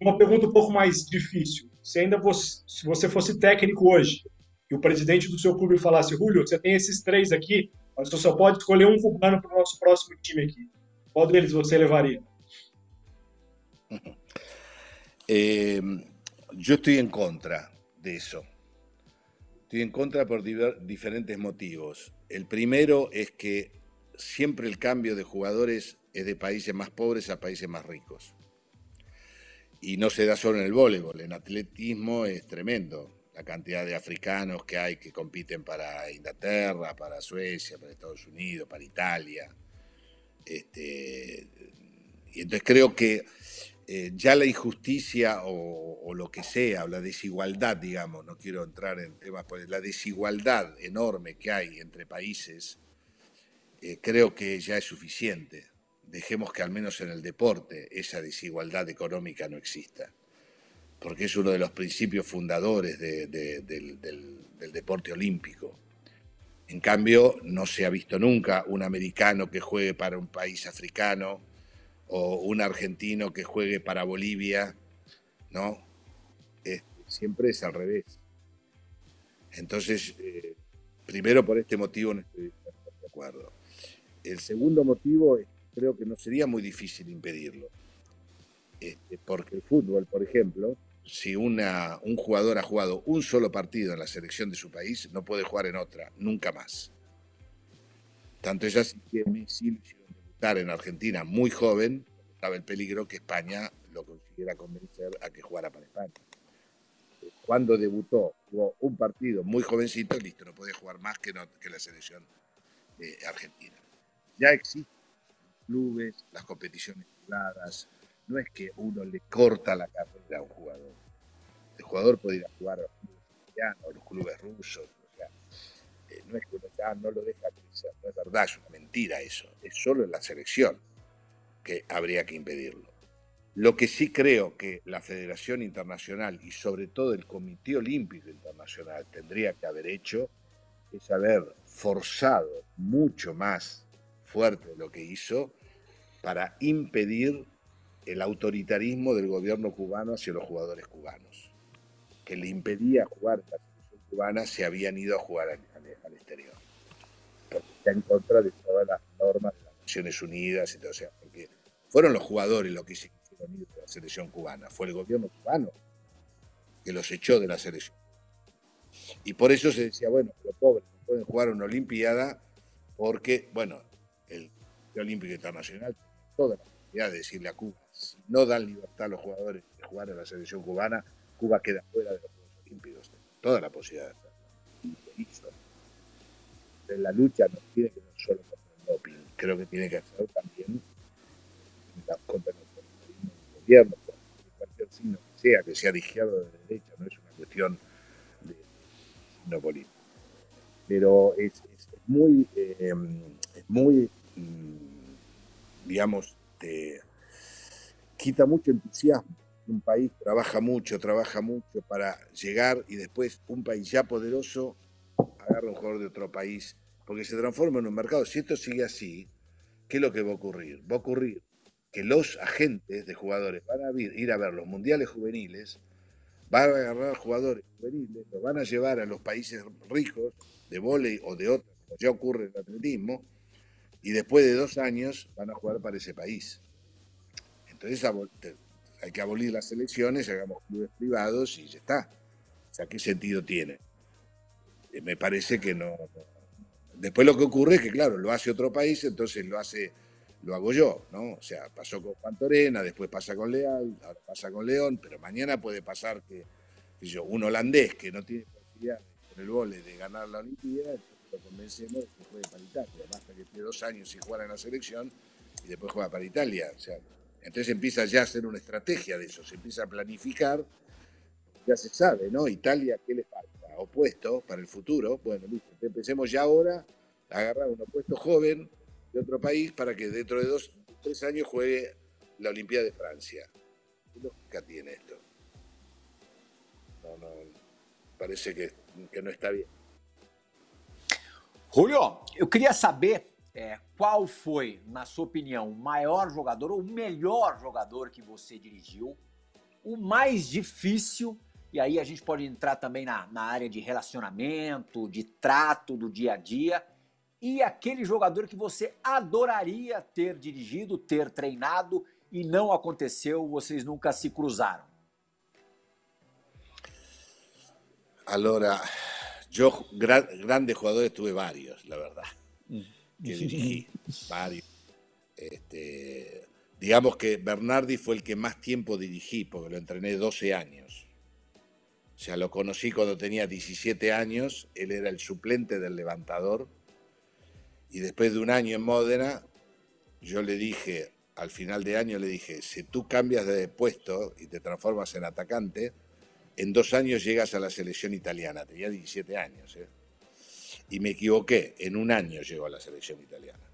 Speaker 4: Uma pergunta um pouco mais difícil. Se ainda você, se você fosse técnico hoje e o presidente do seu clube falasse, Julio, você tem esses três aqui, mas você só pode escolher um cubano para o nosso próximo time aqui. Qual deles você levaria?
Speaker 2: Eh, yo estoy en contra de eso. Estoy en contra por diferentes motivos. El primero es que siempre el cambio de jugadores es de países más pobres a países más ricos. Y no se da solo en el voleibol, en atletismo es tremendo la cantidad de africanos que hay que compiten para Inglaterra, para Suecia, para Estados Unidos, para Italia. Este, y entonces creo que eh, ya la injusticia o, lo que sea, o la desigualdad, digamos, no quiero entrar en temas, pues la desigualdad enorme que hay entre países, eh, creo que ya es suficiente. Dejemos que al menos en el deporte esa desigualdad económica no exista, porque es uno de los principios fundadores del, deporte olímpico. En cambio, no se ha visto nunca un americano que juegue para un país africano, o un argentino que juegue para Bolivia, ¿no? siempre es al revés. Entonces, eh, primero por este motivo no estoy de acuerdo. El segundo motivo es creo que no sería muy difícil impedirlo. Este, porque el fútbol, por ejemplo, si una, un jugador ha jugado un solo partido en la selección de su país, no puede jugar en otra, nunca más. Tanto es así que Messi en Argentina muy joven, estaba el peligro que España lo consiguiera convencer a que jugara para España. Cuando debutó, jugó un partido muy jovencito listo, no puede jugar más que, que la selección eh, argentina. Ya existen clubes, las competiciones privadas, no es que uno le corta la carrera a un jugador. El jugador puede ir a jugar a los clubes italianos, a los clubes rusos, eh, no es que uno ya no lo deja crecer, no es verdad, es una mentira eso, es solo en la selección que habría que impedirlo. Lo que sí creo que la Federación Internacional y sobre todo el Comité Olímpico Internacional tendría que haber hecho es haber forzado mucho más fuerte lo que hizo para impedir el autoritarismo del gobierno cubano hacia los jugadores cubanos, que le impedía jugar en la selección cubana se habían ido a jugar al, exterior, porque está en contra de todas las normas de las Naciones Unidas y todo, eso fueron los jugadores los que hicieron ir de la selección cubana, fue el gobierno cubano que los echó de la selección. Y por eso se decía, bueno, los pobres no pueden jugar una Olimpiada porque, bueno, Olímpico Internacional tiene toda la posibilidad de decirle a Cuba, si no dan libertad a los jugadores de jugar en la selección cubana, Cuba queda fuera de los Juegos Olímpicos. Toda la posibilidad de hacerlo. la lucha no tiene que ver solo contra el doping, creo que tiene que ser también contra el gobierno, cualquier signo que sea, que sea de izquierda o de derecha, no es una cuestión de signo político. Pero es, muy, eh, es muy, mm, digamos, quita mucho entusiasmo. Un país trabaja mucho, trabaja mucho para llegar y después un país ya poderoso agarra un jugador de otro país porque se transforma en un mercado. Si esto sigue así, ¿qué es lo que va a ocurrir? Va a ocurrir que los agentes de jugadores van a ir a ver los mundiales juveniles, van a agarrar jugadores juveniles, los van a llevar a los países ricos de vóley o de otros, como ya ocurre en el atletismo, y después de dos años van a jugar para ese país. Entonces hay que abolir las elecciones, hagamos clubes privados y ya está. O sea, ¿qué sentido tiene? Eh, me parece que no, Después lo que ocurre es que, claro, lo hace otro país, entonces lo hace, lo hago yo, ¿no? O sea, pasó con Pantorena, después pasa con Leal, ahora pasa con León, pero mañana puede pasar que, yo, un holandés que no tiene posibilidad con el vole de ganar la Olimpiada, lo convencemos de que juegue para Italia. Basta que tiene dos años y jugar en la selección y después juega para Italia. O sea, entonces empieza ya a hacer una estrategia de eso, se empieza a planificar, ya se sabe, ¿no? Italia, ¿qué le falta? opuesto para el futuro, bueno, listo, empecemos ya ahora a agarrar un opuesto joven de otro país para que dentro de dos, tres años juegue la Olimpiada de Francia. ¿Qué lógica tiene esto? No, no, parece que, que não está bien.
Speaker 1: Julio, eu queria saber é, qual foi, na sua opinião, o maior jogador ou o melhor jogador que você dirigiu, o mais difícil E aí a gente pode entrar também na, na área de relacionamento, de trato do dia a dia. E aquele jogador que você adoraria ter dirigido, ter treinado e não aconteceu, vocês nunca se cruzaram.
Speaker 2: Allora, yo gra grandes jugadores tuve varios, la verdad, que dirigí, varios. Este, digamos que Bernardi fue el que más tiempo dirigí, porque lo entrené 12 años. O sea, lo conocí cuando tenía 17 años, él era el suplente del levantador. Y después de un año en Módena, yo le dije, al final de año le dije, si tú cambias de puesto y te transformas en atacante, en dos años llegas a la selección italiana. Tenía 17 años. ¿eh? Y me equivoqué, en un año llegó a la selección italiana.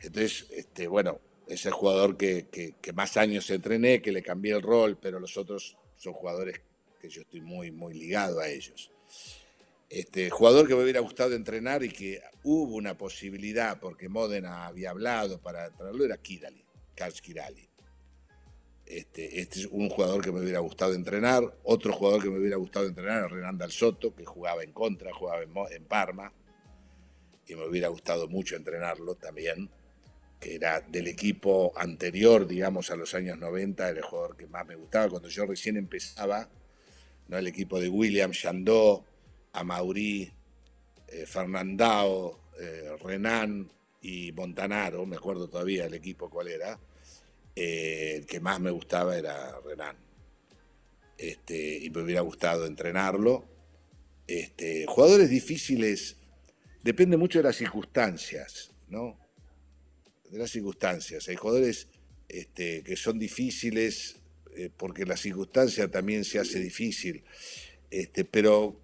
Speaker 2: Entonces, este, bueno, es el jugador que, más años entrené, que le cambié el rol, pero los otros son jugadores que yo estoy muy, muy ligado a ellos. Este, jugador que me hubiera gustado entrenar y que hubo una posibilidad, porque Modena había hablado para traerlo, era Kirali, Karls Kirali. Este, este, es un jugador que me hubiera gustado entrenar. Otro jugador que me hubiera gustado entrenar era Renan Dal Soto, que jugaba en contra, jugaba en, Parma. Y me hubiera gustado mucho entrenarlo también, que era del equipo anterior, digamos, a los años 90, era el jugador que más me gustaba. Cuando yo recién empezaba, el equipo de William, Chandó, Amaury, eh, Fernandao, eh, Renan y Montanaro, me acuerdo todavía el equipo cuál era, eh, el que más me gustaba era Renan. Este, y me hubiera gustado entrenarlo. Este, jugadores difíciles, depende mucho de las circunstancias, ¿no? De las circunstancias. Hay jugadores este, que son difíciles eh, porque la circunstancia también se hace difícil. Este, pero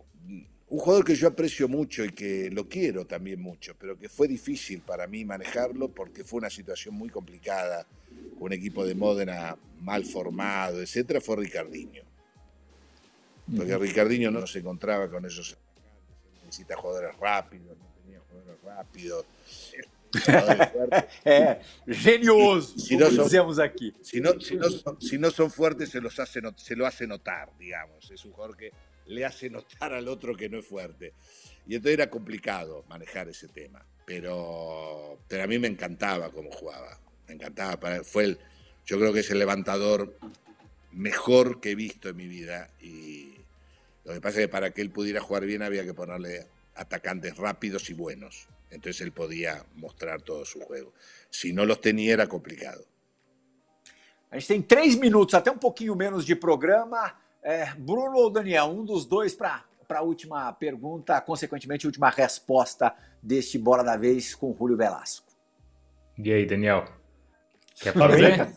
Speaker 2: un jugador que yo aprecio mucho y que lo quiero también mucho, pero que fue difícil para mí manejarlo porque fue una situación muy complicada, un equipo de Módena mal formado, etcétera, fue Ricardinho. Porque Ricardinho no se encontraba con esos necesita jugadores rápidos, no tenía jugadores rápidos.
Speaker 1: é, genioso, si no son, aquí.
Speaker 2: Si no, si, no son, si no son fuertes, se, los hace, se lo hace notar, digamos. Es un jugador que le hace notar al otro que no es fuerte. Y entonces era complicado manejar ese tema. Pero, pero a mí me encantaba cómo jugaba. Me encantaba. Fue el, yo creo que es el levantador mejor que he visto en mi vida. Y lo que pasa es que para que él pudiera jugar bien había que ponerle atacantes rápidos y buenos. Entonces él podía mostrar todo su juego. Si no los tenía, era complicado.
Speaker 1: A gente tem três minutos, até um pouquinho menos de programa. É, Bruno ou Daniel, um dos dois para a última pergunta, consequentemente, última resposta deste Bola da Vez com Julio Velasco.
Speaker 3: E aí, Daniel? Quer fazer?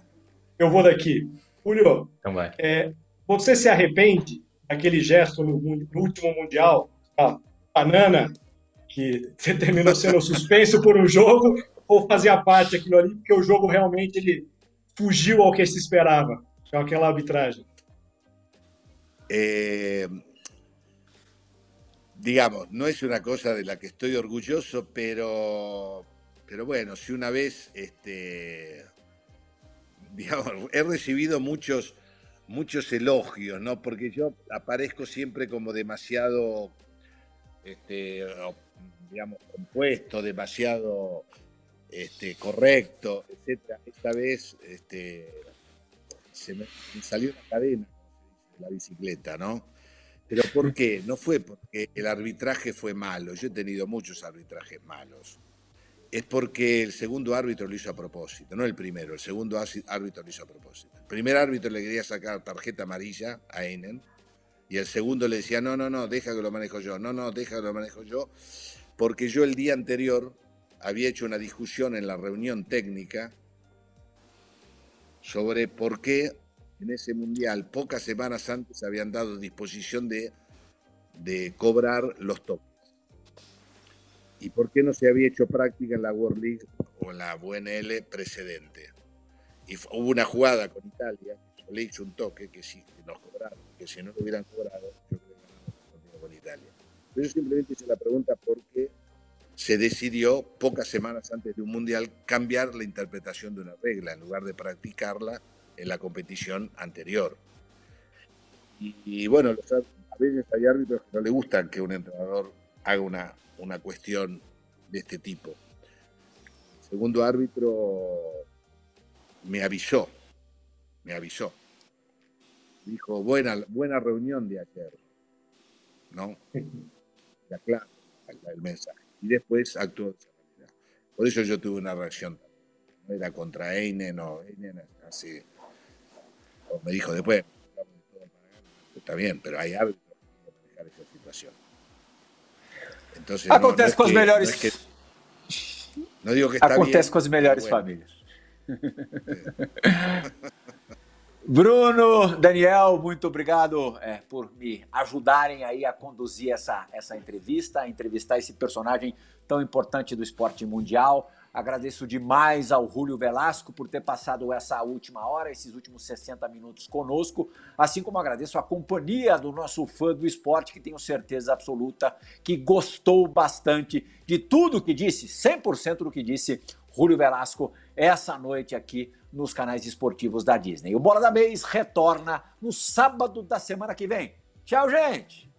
Speaker 4: Eu vou daqui. Julio, então vai. É, você se arrepende daquele gesto no, no último Mundial, a banana, que você terminou sendo suspenso por um jogo, ou fazia parte daquilo ali, porque o jogo realmente ele fugiu ao que se esperava, com aquela arbitragem?
Speaker 2: Eh, digamos, no es una cosa de la que estoy orgulloso, pero, pero bueno, si una vez, este, digamos, he recibido muchos, muchos elogios, ¿no? Porque yo aparezco siempre como demasiado, este, digamos, compuesto, demasiado este, correcto, etc. Esta vez este, se me salió una cadena la bicicleta, ¿no? Pero ¿por qué? No fue porque el arbitraje fue malo, yo he tenido muchos arbitrajes malos. Es porque el segundo árbitro lo hizo a propósito, no el primero, el segundo árbitro lo hizo a propósito. El primer árbitro le quería sacar tarjeta amarilla a Einen y el segundo le decía, no, no, no, deja que lo manejo yo, no, no, deja que lo manejo yo, porque yo el día anterior había hecho una discusión en la reunión técnica sobre por qué en ese mundial, pocas semanas antes habían dado disposición de, cobrar los toques. ¿Y por qué no se había hecho práctica en la World League o en la UNL precedente? Y hubo una jugada con Italia, le hizo un toque que sí, nos cobraron, que si no lo hubieran cobrado, yo creo que ganamos con Italia. Pero yo simplemente hice la pregunta por qué se decidió, pocas semanas antes de un mundial, cambiar la interpretación de una regla. En lugar de practicarla, en la competición anterior. Y, bueno, a veces hay árbitros que no le gustan que un entrenador haga una, una cuestión de este tipo. El segundo árbitro me avisó, me avisó. Dijo, buena, buena reunión de ayer. ¿No? La clase, el mensaje. Y después actuó de esa manera. Por eso yo tuve una reacción. No era contra Eine, no, Eine así me dijo después, está bien, pero hay árbitros que manejar esa situación.
Speaker 1: Entonces, Acontece no, com as melhores.
Speaker 2: Não digo que está
Speaker 1: Acontece
Speaker 2: bien,
Speaker 1: com as melhores famílias. Bruno, Daniel, muito obrigado é, por me ajudarem aí a conduzir essa, essa entrevista, a entrevistar esse personagem tão importante do esporte mundial. Agradeço demais ao Júlio Velasco por ter passado essa última hora, esses últimos 60 minutos conosco, assim como agradeço a companhia do nosso fã do esporte, que tenho certeza absoluta que gostou bastante de tudo que disse, 100% do que disse Júlio Velasco essa noite aqui nos canais esportivos da Disney. O Bola da Vez retorna no sábado da semana que vem. Tchau, gente!